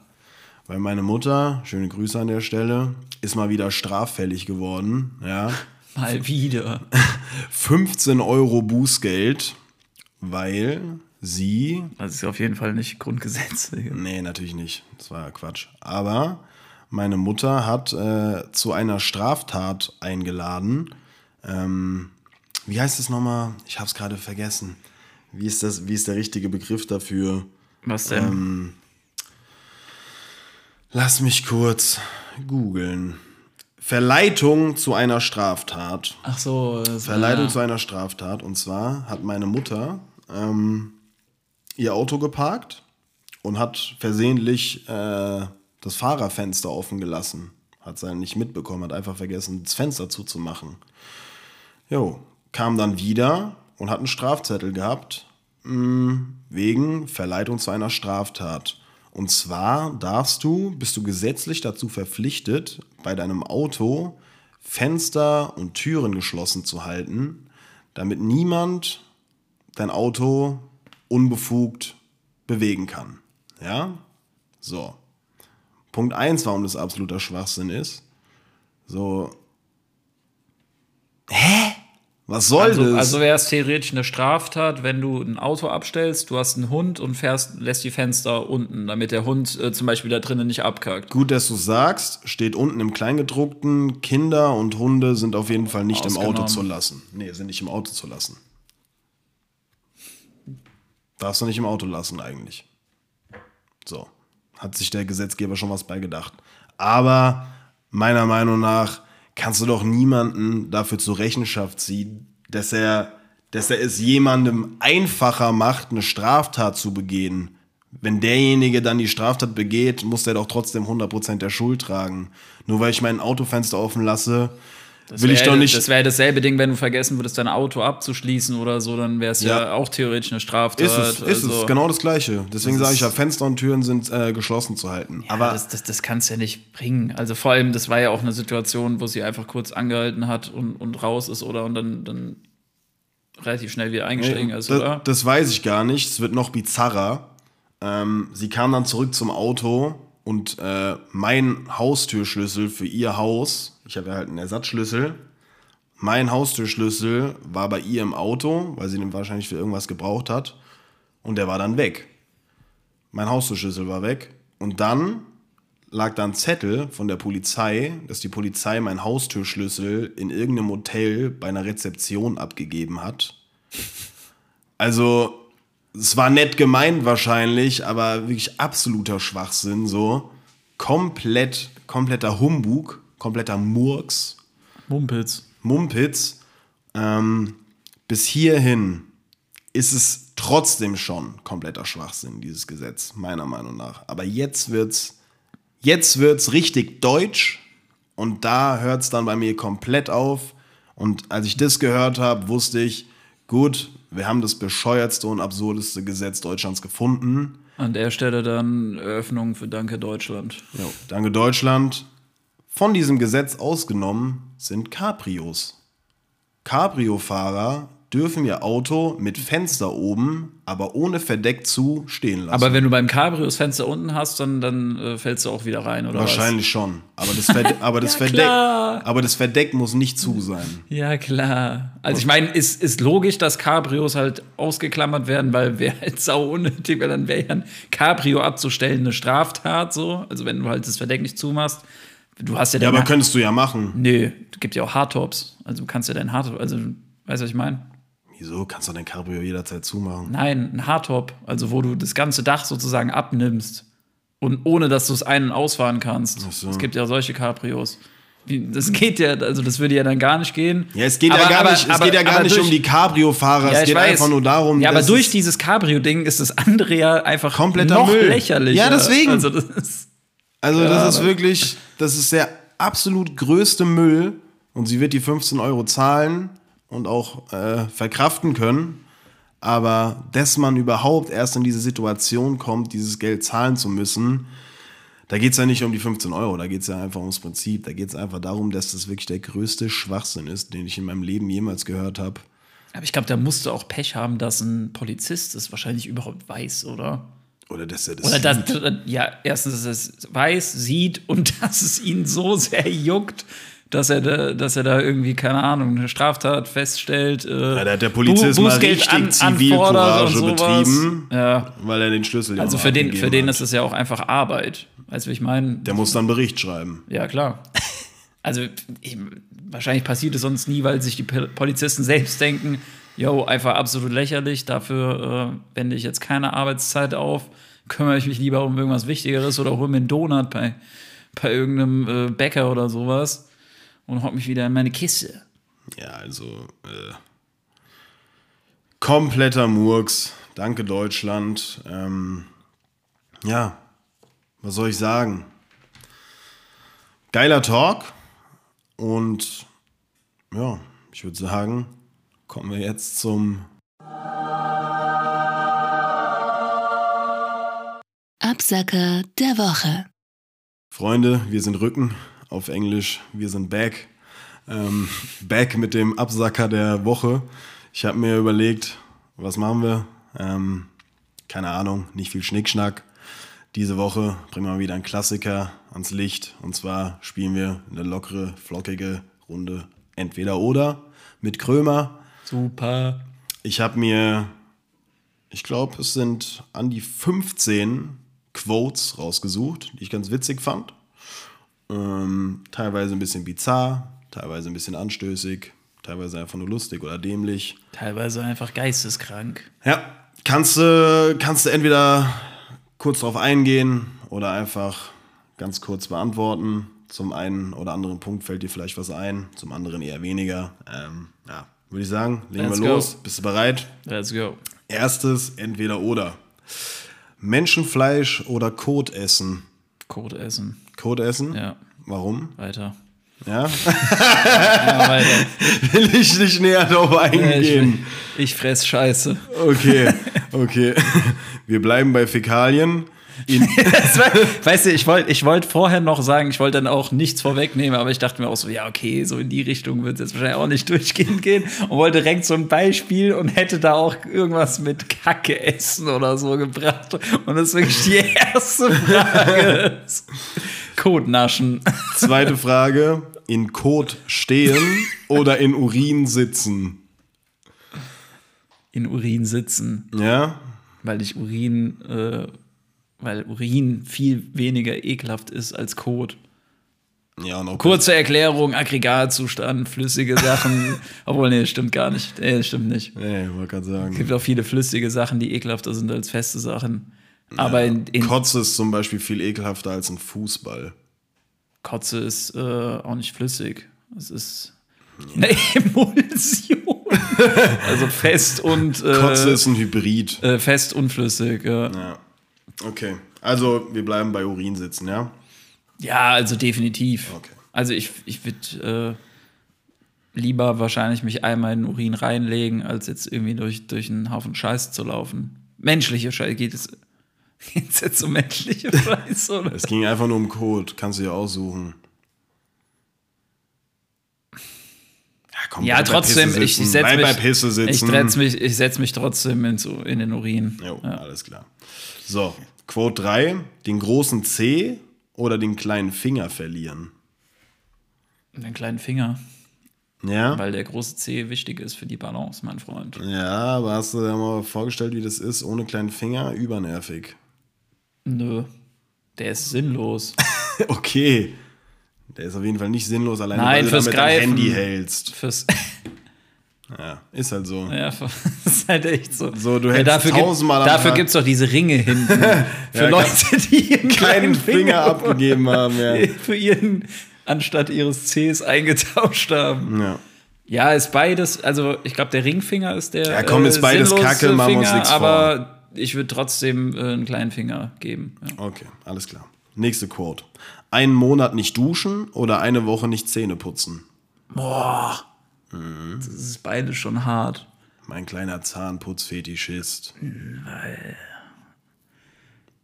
Weil meine Mutter, schöne Grüße an der Stelle, ist mal wieder straffällig geworden. Ja. Mal wieder. 15 Euro Bußgeld, weil sie Das ist auf jeden Fall nicht Grundgesetz. Nee, natürlich nicht. Das war Quatsch. Aber meine Mutter hat äh, zu einer Straftat eingeladen. Ähm, wie heißt es nochmal? Ich habe es gerade vergessen. Wie ist, das, wie ist der richtige Begriff dafür? Was denn? Ähm, lass mich kurz googeln. Verleitung zu einer Straftat. Ach so. Verleitung ja. zu einer Straftat. Und zwar hat meine Mutter ähm, ihr Auto geparkt und hat versehentlich äh, das Fahrerfenster offen gelassen. Hat sie nicht mitbekommen, hat einfach vergessen, das Fenster zuzumachen. Jo, kam dann wieder und hat einen Strafzettel gehabt mh, wegen Verleitung zu einer Straftat. Und zwar darfst du, bist du gesetzlich dazu verpflichtet, bei deinem Auto Fenster und Türen geschlossen zu halten, damit niemand dein Auto unbefugt bewegen kann. Ja? So. Punkt 1, warum das absoluter Schwachsinn ist. So. Hä? Was soll Also, das? also wäre es theoretisch eine Straftat, wenn du ein Auto abstellst, du hast einen Hund und fährst, lässt die Fenster unten, damit der Hund äh, zum Beispiel da drinnen nicht abkackt. Gut, dass du sagst, steht unten im Kleingedruckten, Kinder und Hunde sind auf jeden Fall nicht im Auto Ausgenommen. zu lassen. Nee, sind nicht im Auto zu lassen. Darfst du nicht im Auto lassen eigentlich. So, hat sich der Gesetzgeber schon was bei gedacht. Aber meiner Meinung nach kannst du doch niemanden dafür zur Rechenschaft ziehen, dass er, dass er es jemandem einfacher macht, eine Straftat zu begehen. Wenn derjenige dann die Straftat begeht, muss der doch trotzdem 100% der Schuld tragen. Nur weil ich mein Autofenster offen lasse, will ich doch nicht. Das wäre dasselbe Ding, wenn du vergessen würdest, dein Auto abzuschließen oder so, dann wäre es ja. Ja. auch theoretisch eine Straftat. ist es, ist also, es, genau das Gleiche. Deswegen Das sage ich ja, Fenster und Türen sind äh, geschlossen zu halten. Ja, Aber das, das, das kannst du ja nicht bringen. Also vor allem, das war ja auch eine Situation, wo sie einfach kurz angehalten hat und, und raus ist oder und dann, dann relativ schnell wieder eingestiegen ist, das, oder? das weiß ich gar nicht. Es wird noch bizarrer. Ähm, sie kam dann zurück zum Auto und äh, mein Haustürschlüssel für ihr Haus, ich habe ja halt einen Ersatzschlüssel, mein Haustürschlüssel war bei ihr im Auto, weil sie den wahrscheinlich für irgendwas gebraucht hat. Und der war dann weg. Mein Haustürschlüssel war weg. Und dann lag da ein Zettel von der Polizei, dass die Polizei meinen Haustürschlüssel in irgendeinem Hotel bei einer Rezeption abgegeben hat. Also, es war nett gemeint wahrscheinlich, aber wirklich absoluter Schwachsinn so. Komplett, kompletter Humbug, kompletter Murks. Mumpitz. Mumpitz. Ähm, bis hierhin ist es trotzdem schon kompletter Schwachsinn, dieses Gesetz, meiner Meinung nach. Aber jetzt wird's, jetzt wird's richtig deutsch und da hört's dann bei mir komplett auf. Und als ich das gehört habe, wusste ich, gut, wir haben das bescheuertste und absurdeste Gesetz Deutschlands gefunden. An der Stelle dann Eröffnung für Danke Deutschland. Jo, danke Deutschland. Von diesem Gesetz ausgenommen sind Cabrios. Cabrio-Fahrer dürfen ihr Auto mit Fenster oben, aber ohne Verdeck zu, stehen lassen. Aber wenn du beim Cabrio das Fenster unten hast, dann, dann äh, fällst du auch wieder rein, oder Wahrscheinlich schon. Aber das, Verde aber, das Ja, Verdeck, aber das Verdeck muss nicht zu sein. was? Ja, klar. Also ich meine, ist, ist logisch, dass Cabrios halt ausgeklammert werden, weil wäre halt sau unnötig, weil dann wäre ja ein Cabrio abzustellen eine Straftat so. Also wenn du halt das Verdeck nicht zumachst. Du hast ja, Ja, aber könntest du ja machen. Nö, du gibt ja auch Hardtops. Also du kannst ja dein Hardtop, also weißt du, was ich meine? Wieso? Kannst du dein Cabrio jederzeit zumachen? Nein, ein Hardtop, also wo du das ganze Dach sozusagen abnimmst und ohne dass du es ein- und ausfahren kannst. So. Es gibt ja solche Cabrios. Das geht ja, also das würde ja dann gar nicht gehen. Ja, es geht ja Aber- gar aber- nicht, es aber- geht ja gar nicht durch- um die Cabrio-Fahrer, Ja, es geht weiß. einfach nur darum, Ja, aber durch es dieses Cabrio-Ding ist das andere ja einfach Kompletter noch Müll. lächerlicher. Ja, deswegen. Also das ist, Also Ja, das ist wirklich, das ist der absolut größte Müll und sie wird die 15 Euro zahlen und auch äh, verkraften können. Aber dass man überhaupt erst in diese Situation kommt, dieses Geld zahlen zu müssen, da geht es ja nicht um die 15 Euro, da geht es ja einfach ums Prinzip. Da geht es einfach darum, dass das wirklich der größte Schwachsinn ist, den ich in meinem Leben jemals gehört habe. aber ich glaube, da musst du auch Pech haben, dass ein Polizist es wahrscheinlich überhaupt weiß, oder? Oder dass er das. Oder dass, ja, erstens, dass er es weiß, sieht und dass es ihn so sehr juckt, dass er da, dass er da irgendwie, keine Ahnung, eine Straftat feststellt. Äh, Ja, da hat der Polizist mal Bußgeld richtig an- Zivilcourage betrieben. Ja. weil er den Schlüssel Also für den, für den hat. ist es ja auch einfach Arbeit. Weißt du, ich meine? Der muss dann Bericht schreiben. Ja, klar. Also ich, wahrscheinlich passiert es sonst nie, weil sich die Pol- Polizisten selbst denken, yo, einfach absolut lächerlich, dafür äh, wende ich jetzt keine Arbeitszeit auf, kümmere ich mich lieber um irgendwas Wichtigeres oder hole mir einen Donut bei, bei irgendeinem äh, Bäcker oder sowas und hock mich wieder in meine Kiste. Ja, also äh, kompletter Murks. Danke Deutschland. Ähm, ja, was soll ich sagen? Geiler Talk. Und ja, ich würde sagen, kommen wir jetzt zum Absacker der Woche. Freunde, wir sind Rücken auf Englisch, wir sind back. Ähm, back mit dem Absacker der Woche. Ich habe mir überlegt, was machen wir? Ähm, keine Ahnung, nicht viel Schnickschnack. Diese Woche bringen wir mal wieder einen Klassiker ans Licht. Und zwar spielen wir eine lockere, flockige Runde Entweder oder mit Krömer. Super. Ich habe mir, ich glaube, es sind an die 15 Quotes rausgesucht, die ich ganz witzig fand. Ähm, teilweise ein bisschen bizarr, teilweise ein bisschen anstößig, teilweise einfach nur lustig oder dämlich. Teilweise einfach geisteskrank. Ja, kannst du kannst du entweder kurz drauf eingehen oder einfach ganz kurz beantworten. Zum einen oder anderen Punkt fällt dir vielleicht was ein, zum anderen eher weniger. Ähm, ja, würde ich sagen, legen Let's wir go. los. Bist du bereit? Let's go. Erstes entweder oder. Menschenfleisch oder Kot essen? Code essen. Kot essen? Ja, Warum? weiter. Ja? Ja, weiter. Will ich nicht näher darauf ich, eingehen. ich fress Scheiße. Okay, okay. Wir bleiben bei Fäkalien. Weißt du, ich wollte ich wollt vorher noch sagen, ich wollte dann auch nichts vorwegnehmen, aber ich dachte mir auch so, ja, okay, so in die Richtung wird es jetzt wahrscheinlich auch nicht durchgehend gehen und wollte direkt so ein Beispiel und hätte da auch irgendwas mit Kacke essen oder so gebracht. Und das ist wirklich die erste Frage. Kotnaschen. zweite Frage: In Kot stehen oder in Urin sitzen? In Urin sitzen, Ja? weil ich Urin, äh, weil Urin viel weniger ekelhaft ist als Kot. Ja, Kurze Erklärung, Aggregatzustand, flüssige Sachen. Obwohl, nee, stimmt gar nicht. Nee, stimmt nicht. Nee, wollte gerade sagen. Es gibt auch viele flüssige Sachen, die ekelhafter sind als feste Sachen. Aber in, in Kotze ist zum Beispiel viel ekelhafter als ein Fußball. Kotze ist äh, auch nicht flüssig. Es ist eine Emulsion. also fest und äh, Kotze ist ein Hybrid. äh, fest und flüssig. Ja. Ja. Okay. Also, wir bleiben bei Urin sitzen, ja? ja, also definitiv. Okay. Also ich, ich würde äh, lieber wahrscheinlich mich einmal in den Urin reinlegen, als jetzt irgendwie durch, durch einen Haufen Scheiß zu laufen. Menschliche Scheiße. Geht es geht's jetzt um menschliche Scheiße? Oder? Es ging einfach nur um Code. Kannst du dir aussuchen. Ja, komm, Ja, trotzdem, ich, ich setze mich, ich mich, ich setz mich trotzdem in, so, in den Urin. Jo, Ja. alles klar. So, Quote 3. Den großen C oder den kleinen Finger verlieren? Den kleinen Finger, Ja? weil der große C wichtig ist für die Balance, mein Freund. Ja, aber hast du dir mal vorgestellt, wie das ist? Ohne kleinen Finger? Übernervig. Nö, der ist sinnlos. Okay. Der ist auf jeden Fall nicht sinnlos, alleine Nein, weil du damit dein Greifen. Handy hältst. Fürs, Ja, ist halt so. ja, ist halt echt so. So, du ja, hältst dafür gibt, tausendmal am dafür gibt es doch diese Ringe hinten. Für Ja, Leute, die einen Keinen kleinen Finger abgegeben haben, ja. Für ihren, anstatt ihres Cs eingetauscht haben. ja. Ja, ist beides, also ich glaube, der Ringfinger ist der. Ja, komm, ist beides sinnlose Kacke, machen wir uns Finger, nichts vor. Aber ich würde trotzdem äh, einen kleinen Finger geben. Ja. Okay, alles klar. Nächste Quote. Einen Monat nicht duschen oder eine Woche nicht Zähne putzen? Boah. Mhm. Das ist beides schon hart. Mein kleiner Zahnputzfetischist.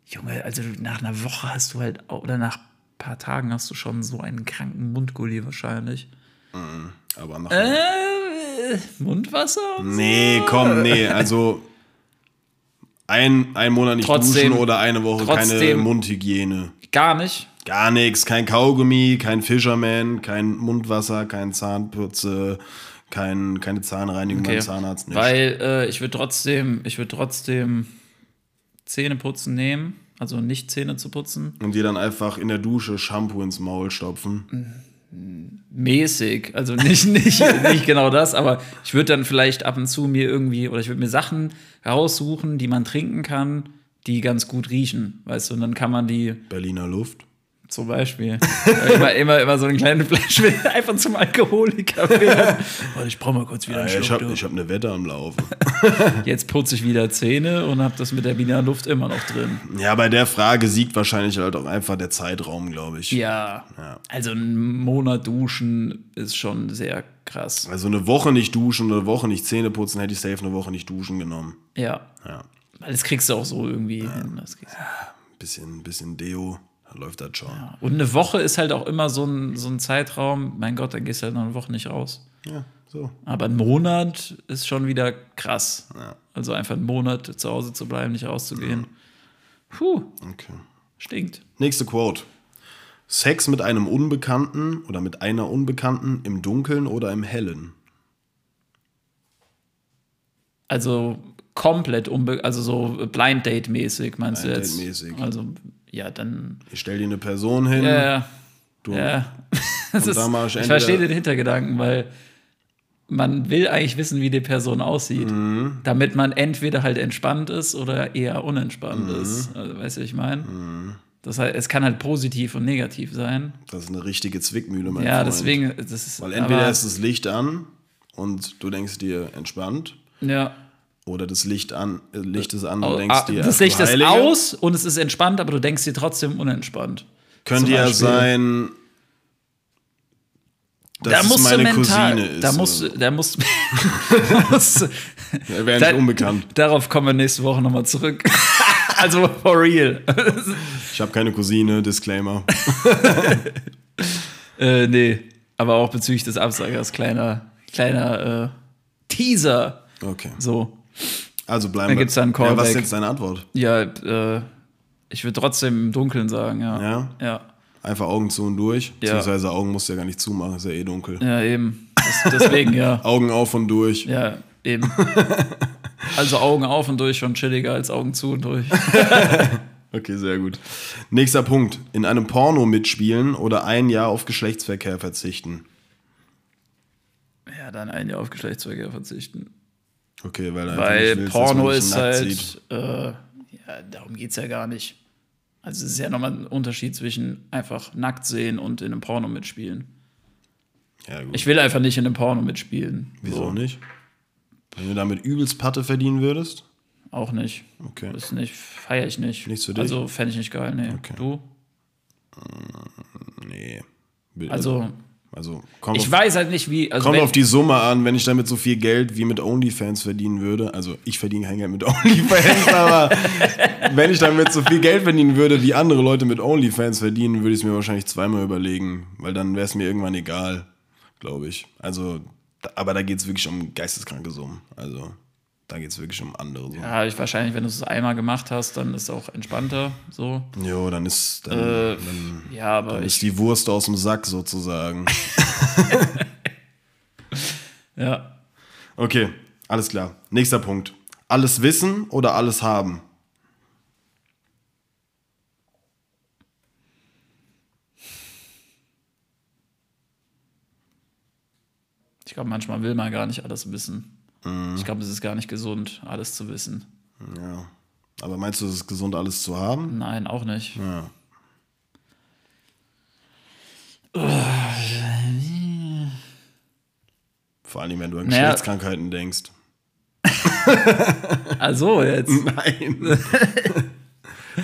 Junge, also nach einer Woche hast du halt, oder nach ein paar Tagen hast du schon so einen kranken Mundgulli wahrscheinlich. Aber nach Äh, Mundwasser? und Nee, komm, nee, also ein, ein Monat nicht Trotzdem- duschen oder eine Woche keine Mundhygiene. Gar nicht. Gar nichts, kein Kaugummi, kein Fisherman, kein Mundwasser, kein Zahnputze, kein, keine Zahnreinigung beim Zahnarzt. Nicht. Weil äh, ich würde trotzdem, ich würde trotzdem Zähneputzen nehmen, also nicht Zähne zu putzen. Und dir dann einfach in der Dusche Shampoo ins Maul stopfen. Mäßig, also nicht, nicht, nicht genau das, aber ich würde dann vielleicht ab und zu mir irgendwie, oder ich würde mir Sachen raussuchen, die man trinken kann, die ganz gut riechen, weißt du, und dann kann man die Berliner Luft. Zum Beispiel immer, immer, immer so eine kleine Flasche will einfach zum Alkoholiker werden. Ich brauche mal kurz wieder einen Ja, ich habe hab eine Wette am Laufen. Jetzt putze ich wieder Zähne und habe das mit der Berliner Luft immer noch drin. ja, bei der Frage siegt wahrscheinlich halt auch einfach der Zeitraum, glaube ich. Ja, also ein Monat duschen ist schon sehr krass. Also eine Woche nicht duschen oder eine Woche nicht Zähne putzen, hätte ich safe eine Woche nicht duschen genommen. Ja, Ja. weil das kriegst du auch so irgendwie hin. Das kriegst du. Bisschen, bisschen Deo, läuft das schon. Ja, Und eine Woche ist halt auch immer so ein, so ein Zeitraum. Mein Gott, dann gehst du halt noch eine Woche nicht raus. so. Aber ein Monat ist schon wieder krass. Ja. Also einfach einen Monat zu Hause zu bleiben, nicht rauszugehen. Puh, Okay. stinkt. Nächste Quote. Sex mit einem Unbekannten oder mit einer Unbekannten im Dunkeln oder im Hellen? Also komplett unbe also so Blind Date mäßig meinst Blind du jetzt? Date-mäßig. Also ja, dann Ich stell dir eine Person hin. ja, ja. Du, ja. Ist, ich verstehe den Hintergedanken, weil man will eigentlich wissen, wie die Person aussieht, Mhm. damit man entweder halt entspannt ist oder eher unentspannt Mhm. ist. Also, weißt du, was ich meine? Das heißt, es kann halt positiv und negativ sein. Das ist eine richtige Zwickmühle, mein ja, Freund. deswegen, das ist. Weil entweder ist das Licht an und du denkst dir entspannt. ja, Oder das Licht an, äh, Licht ist an und Au- denkst ah, dir. das Licht ist Heilige. aus und es ist entspannt, aber du denkst dir trotzdem unentspannt. Könnte ja sein, dass da es meine mental, Cousine ist. da musst, so. da musst, musst Er wäre da- nicht unbekannt. Darauf kommen wir nächste Woche nochmal zurück. also for real. Ich habe keine Cousine, Disclaimer. äh, nee, aber auch bezüglich des Absagers, kleiner, kleiner äh, Teaser. Okay. So, Also bleiben Dann wir. gibt's da einen Ja, was ist Callback. jetzt deine Antwort? ja, äh, ich würde trotzdem im Dunkeln sagen, ja. Ja? Ja, Einfach Augen zu und durch. Ja. Beziehungsweise Augen musst du ja gar nicht zumachen, ist ja eh dunkel. ja eben. Das, deswegen, ja. Augen auf und durch. Ja, eben. Also Augen auf und durch schon chilliger als Augen zu und durch. Okay, sehr gut. Nächster Punkt. In einem Porno mitspielen oder ein Jahr auf Geschlechtsverkehr verzichten. Ja, dann ein Jahr auf Geschlechtsverkehr verzichten. Okay, weil, Weil willst, Porno ist halt, äh, ja, darum geht es ja gar nicht. Also es ist ja nochmal ein Unterschied zwischen einfach nackt sehen und in einem Porno mitspielen. Ja, gut. Ich will einfach nicht in einem Porno mitspielen. Wieso So, nicht? Wenn du damit übelst Patte verdienen würdest? Auch nicht. Okay. Das nicht, feiere ich nicht. Nichts für dich? Also fände ich nicht geil, nee. Okay. Du? Nee. Also, also kommt, ich auf, weiß halt nicht, wie. Also kommt wenn, auf die Summe an, wenn ich damit so viel Geld wie mit OnlyFans verdienen würde. Also ich verdiene kein Geld mit OnlyFans, aber wenn ich damit so viel Geld verdienen würde, wie andere Leute mit OnlyFans verdienen, würde ich es mir wahrscheinlich zweimal überlegen, weil dann wäre es mir irgendwann egal, glaube ich. Also, aber da geht es wirklich um geisteskranke Summen. Also da geht es wirklich um andere Summen. Ja, ich wahrscheinlich, wenn du es einmal gemacht hast, dann ist es auch entspannter. So. Jo, dann ist dann, Äh, dann, ja, aber dann ist die Wurst aus dem Sack sozusagen. Ja. Okay, alles klar. Nächster Punkt. Alles wissen oder alles haben? Ich glaube, manchmal will man gar nicht alles wissen. Mhm. Ich glaube, es ist gar nicht gesund, alles zu wissen. Ja. Aber meinst du, es ist gesund, alles zu haben? Nein, auch nicht. Ja. Vor allem, wenn du an Naja. Geschlechtskrankheiten denkst. Also jetzt. Nein.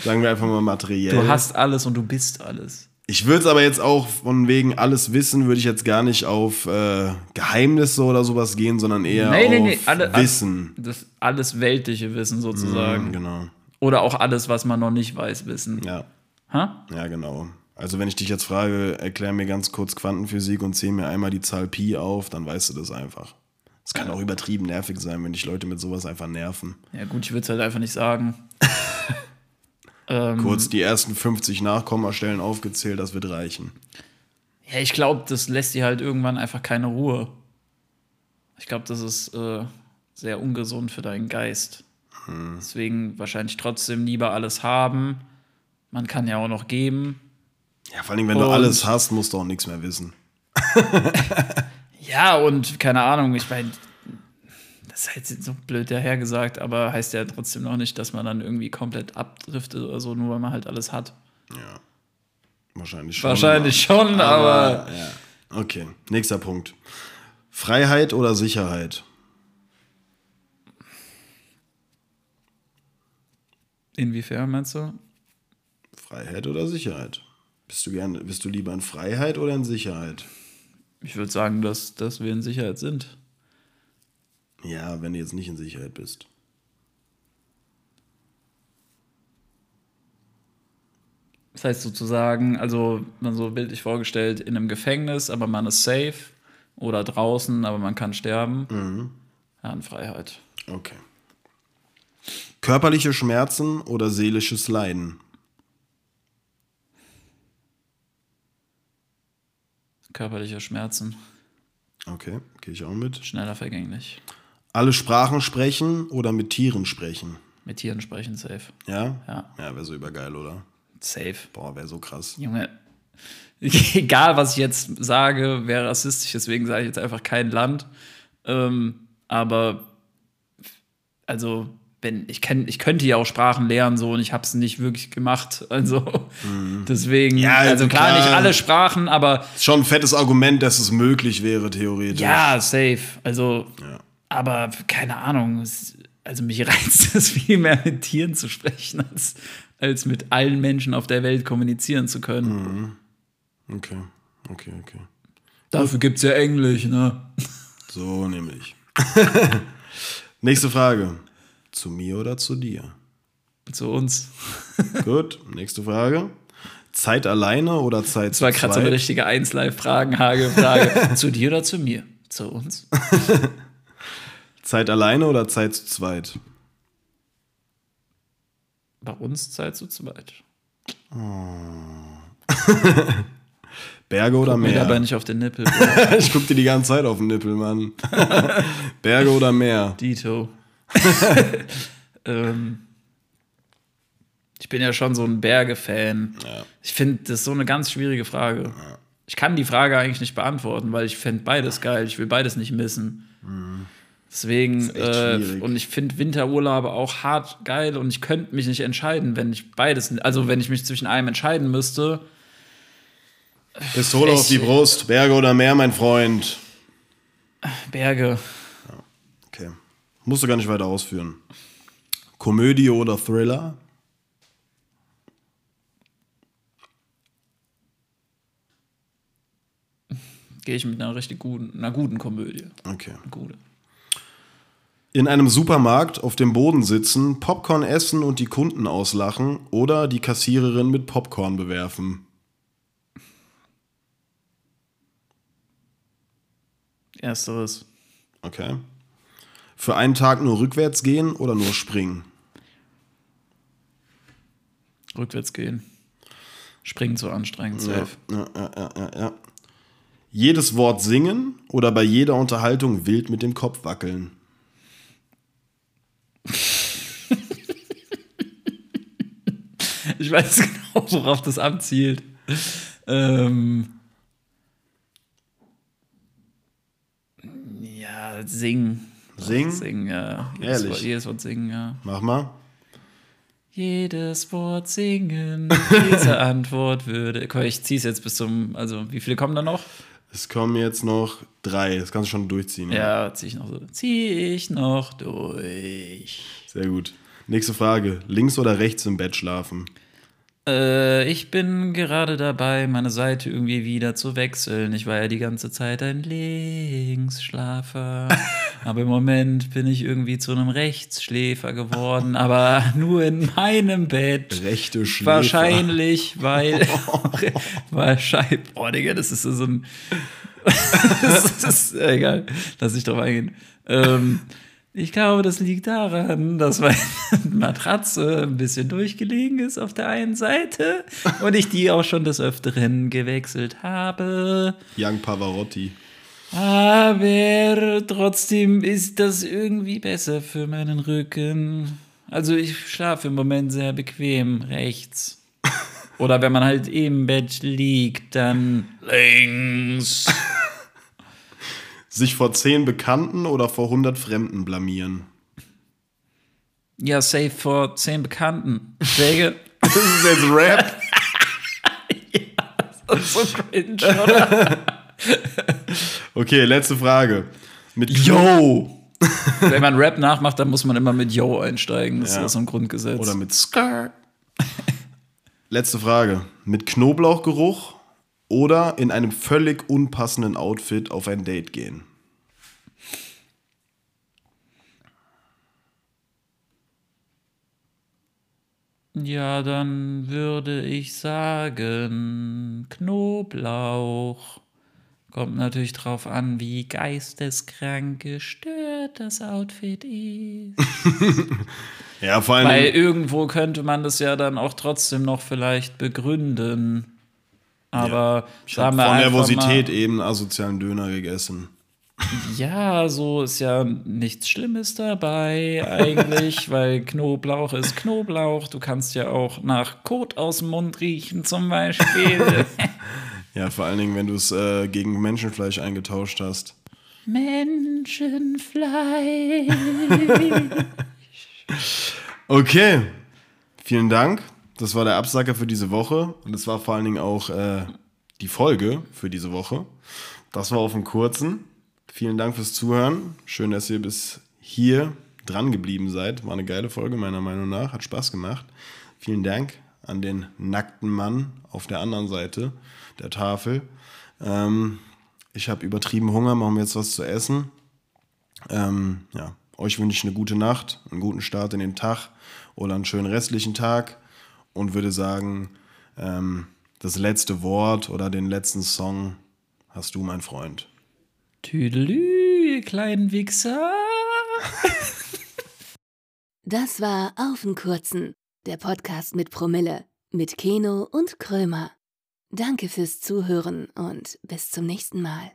Sagen wir einfach mal materiell. Du hast alles und du bist alles. Ich würde es aber jetzt auch von wegen alles wissen, würde ich jetzt gar nicht auf äh, Geheimnisse oder sowas gehen, sondern eher Nee, auf nee, nee, alle- Wissen. Das alles weltliche Wissen sozusagen. Genau. Oder auch alles, was man noch nicht weiß, wissen. Ja. Ha? Ja, genau. Also wenn ich dich jetzt frage, erklär mir ganz kurz Quantenphysik und zähl mir einmal die Zahl Pi auf, dann weißt du das einfach. Es kann auch übertrieben nervig sein, wenn dich Leute mit sowas einfach nerven. Ja, gut, ich würde es halt einfach nicht sagen. ähm, Kurz die ersten 50 Nachkommastellen aufgezählt, das wird reichen. Ja, ich glaube, das lässt dir halt irgendwann einfach keine Ruhe. Ich glaube, das ist äh, sehr ungesund für deinen Geist. Deswegen wahrscheinlich trotzdem lieber alles haben. Man kann ja auch noch geben. Ja, vor allem, wenn du Und- alles hast, musst du auch nichts mehr wissen. Ja, und keine Ahnung, ich meine, das ist halt so blöd dahergesagt, aber heißt ja trotzdem noch nicht, dass man dann irgendwie komplett abdriftet oder so, nur weil man halt alles hat. Wahrscheinlich schon. Wahrscheinlich schon, aber, Ja. Okay, nächster Punkt. Freiheit oder Sicherheit? inwiefern meinst du? Freiheit oder Sicherheit? Bist du, gern, bist du lieber in Freiheit oder in Sicherheit? Ich würde sagen, dass, dass wir in Sicherheit sind. Ja, wenn du jetzt nicht in Sicherheit bist. Das heißt sozusagen, also man so bildlich vorgestellt, in einem Gefängnis, aber man ist safe oder draußen, aber man kann sterben. Ja, in Freiheit. Okay. Körperliche Schmerzen oder seelisches Leiden? Körperliche Schmerzen, Okay, gehe ich auch mit. schneller vergänglich. Alle Sprachen sprechen oder mit Tieren sprechen? Mit Tieren sprechen, safe. Ja? Ja. Ja, wäre so übergeil, oder? Safe. Boah, wäre so krass. Junge, egal was ich jetzt sage, wäre rassistisch, deswegen sage ich jetzt einfach kein Land. Ähm, aber also, wenn, ich, kenn, ich könnte ja auch Sprachen lernen, so und ich habe es nicht wirklich gemacht. Also deswegen, Ja, also klar, klar. nicht alle Sprachen, aber Ist schon ein fettes Argument, dass es möglich wäre, theoretisch. ja, safe. Also, Ja. Aber keine Ahnung. Es, also mich reizt es viel mehr mit Tieren zu sprechen, als, als mit allen Menschen auf der Welt kommunizieren zu können. Okay, okay, okay. Dafür gibt es ja Englisch, ne? So nämlich. Nächste Frage. Zu mir oder zu dir? Zu uns. Gut, nächste Frage. Zeit alleine oder Zeit Das war zu gerade so eine richtige 1 live fragen hage frage zu dir oder zu mir? Zu uns. Zeit alleine oder Zeit zu zweit? Bei uns Zeit zu zweit. Berge oder Mir dabei Meer? nicht auf den Nippel. Ich guck dir die ganze Zeit auf den Nippel, Mann. Berge oder Meer? Dito. ähm, ich bin ja schon so ein Berge-Fan. Ich finde, das ist so eine ganz schwierige Frage. Ich kann die Frage eigentlich nicht beantworten, weil ich fände beides geil. Ich will beides nicht missen. Deswegen, äh, und ich finde Winterurlaube auch hart geil und ich könnte mich nicht entscheiden, wenn ich beides, also wenn ich mich zwischen einem entscheiden müsste. Pistole auf die Brust. Berge oder Meer, mein Freund? Berge. Okay. Musst du gar nicht weiter ausführen. Komödie oder Thriller? Gehe ich mit einer richtig guten, einer guten Komödie. Okay. Eine gute. In einem Supermarkt auf dem Boden sitzen, Popcorn essen und die Kunden auslachen oder die Kassiererin mit Popcorn bewerfen. Ersteres. Okay. Für einen Tag nur rückwärts gehen oder nur springen? Rückwärts gehen. Springen zu anstrengend, safe. Ja, ja, ja, ja, ja. Jedes Wort singen oder bei jeder Unterhaltung wild mit dem Kopf wackeln? Ich weiß genau, worauf das abzielt. Ähm, ja, singen. Singen? Singen, ja. Jedes Ehrlich? Wort, jedes Wort singen, ja. Mach mal. Jedes Wort singen. Diese Antwort würde. Ich zieh's jetzt bis zum. Also, wie viele kommen da noch? Es kommen jetzt noch drei. Das kannst du schon durchziehen. Ja, zieh ich noch so. Zieh ich noch durch. Sehr gut. Nächste Frage. Links oder rechts im Bett schlafen? Äh, ich bin gerade dabei, meine Seite irgendwie wieder zu wechseln. Ich war ja die ganze Zeit ein Linksschlafer. aber im Moment bin ich irgendwie zu einem Rechtsschläfer geworden. Aber nur in meinem Bett. Rechte Schläfer. Wahrscheinlich, weil. wahrscheinlich. Boah, Digga, das ist so ein. das ist egal. Lass ich drauf eingehen. Ähm, ich glaube, das liegt daran, dass meine Matratze ein bisschen durchgelegen ist auf der einen Seite und ich die auch schon des Öfteren gewechselt habe. Young Pavarotti. Aber trotzdem ist das irgendwie besser für meinen Rücken. Also ich schlafe im Moment sehr bequem rechts. Oder wenn man halt im Bett liegt, dann links. Sich vor zehn Bekannten oder vor 100 Fremden blamieren? Ja, safe vor zehn Bekannten. Schläge. Das ist jetzt Rap. so cringe, oder? Okay, letzte Frage. Mit Yo! Wenn man Rap nachmacht, dann muss man immer mit Yo einsteigen. Das Ja. ist ja so ein Grundgesetz. Oder mit Skirt. Letzte Frage. Mit Knoblauchgeruch oder in einem völlig unpassenden Outfit auf ein Date gehen? Ja, dann würde ich sagen Knoblauch. Kommt natürlich drauf an, wie geisteskrank gestört das Outfit ist. Ja, vor allem. Weil irgendwo könnte man das ja dann auch trotzdem noch vielleicht begründen. Aber ich habe vor Nervosität mal, eben asozialen Döner gegessen. Ja, so ist ja nichts Schlimmes dabei eigentlich, weil Knoblauch ist Knoblauch. Du kannst ja auch nach Kot aus dem Mund riechen zum Beispiel. Ja, vor allen Dingen, wenn du es äh, gegen Menschenfleisch eingetauscht hast. Menschenfleisch. Okay, vielen Dank. Das war der Absacker für diese Woche. Und das war vor allen Dingen auch äh, die Folge für diese Woche. Das war auf dem kurzen. Vielen Dank fürs Zuhören. Schön, dass ihr bis hier dran geblieben seid. War eine geile Folge, meiner Meinung nach. Hat Spaß gemacht. Vielen Dank an den nackten Mann auf der anderen Seite der Tafel. Ähm, ich habe übertrieben Hunger, machen wir jetzt was zu essen. Ähm, ja, euch wünsche ich eine gute Nacht, einen guten Start in den Tag oder einen schönen restlichen Tag und würde sagen, ähm, das letzte Wort oder den letzten Song hast du, mein Freund. Tüdelü, ihr kleinen Wichser. Das war Auf den Kurzen, der Podcast mit Promille, mit Keno und Krömer. Danke fürs Zuhören und bis zum nächsten Mal.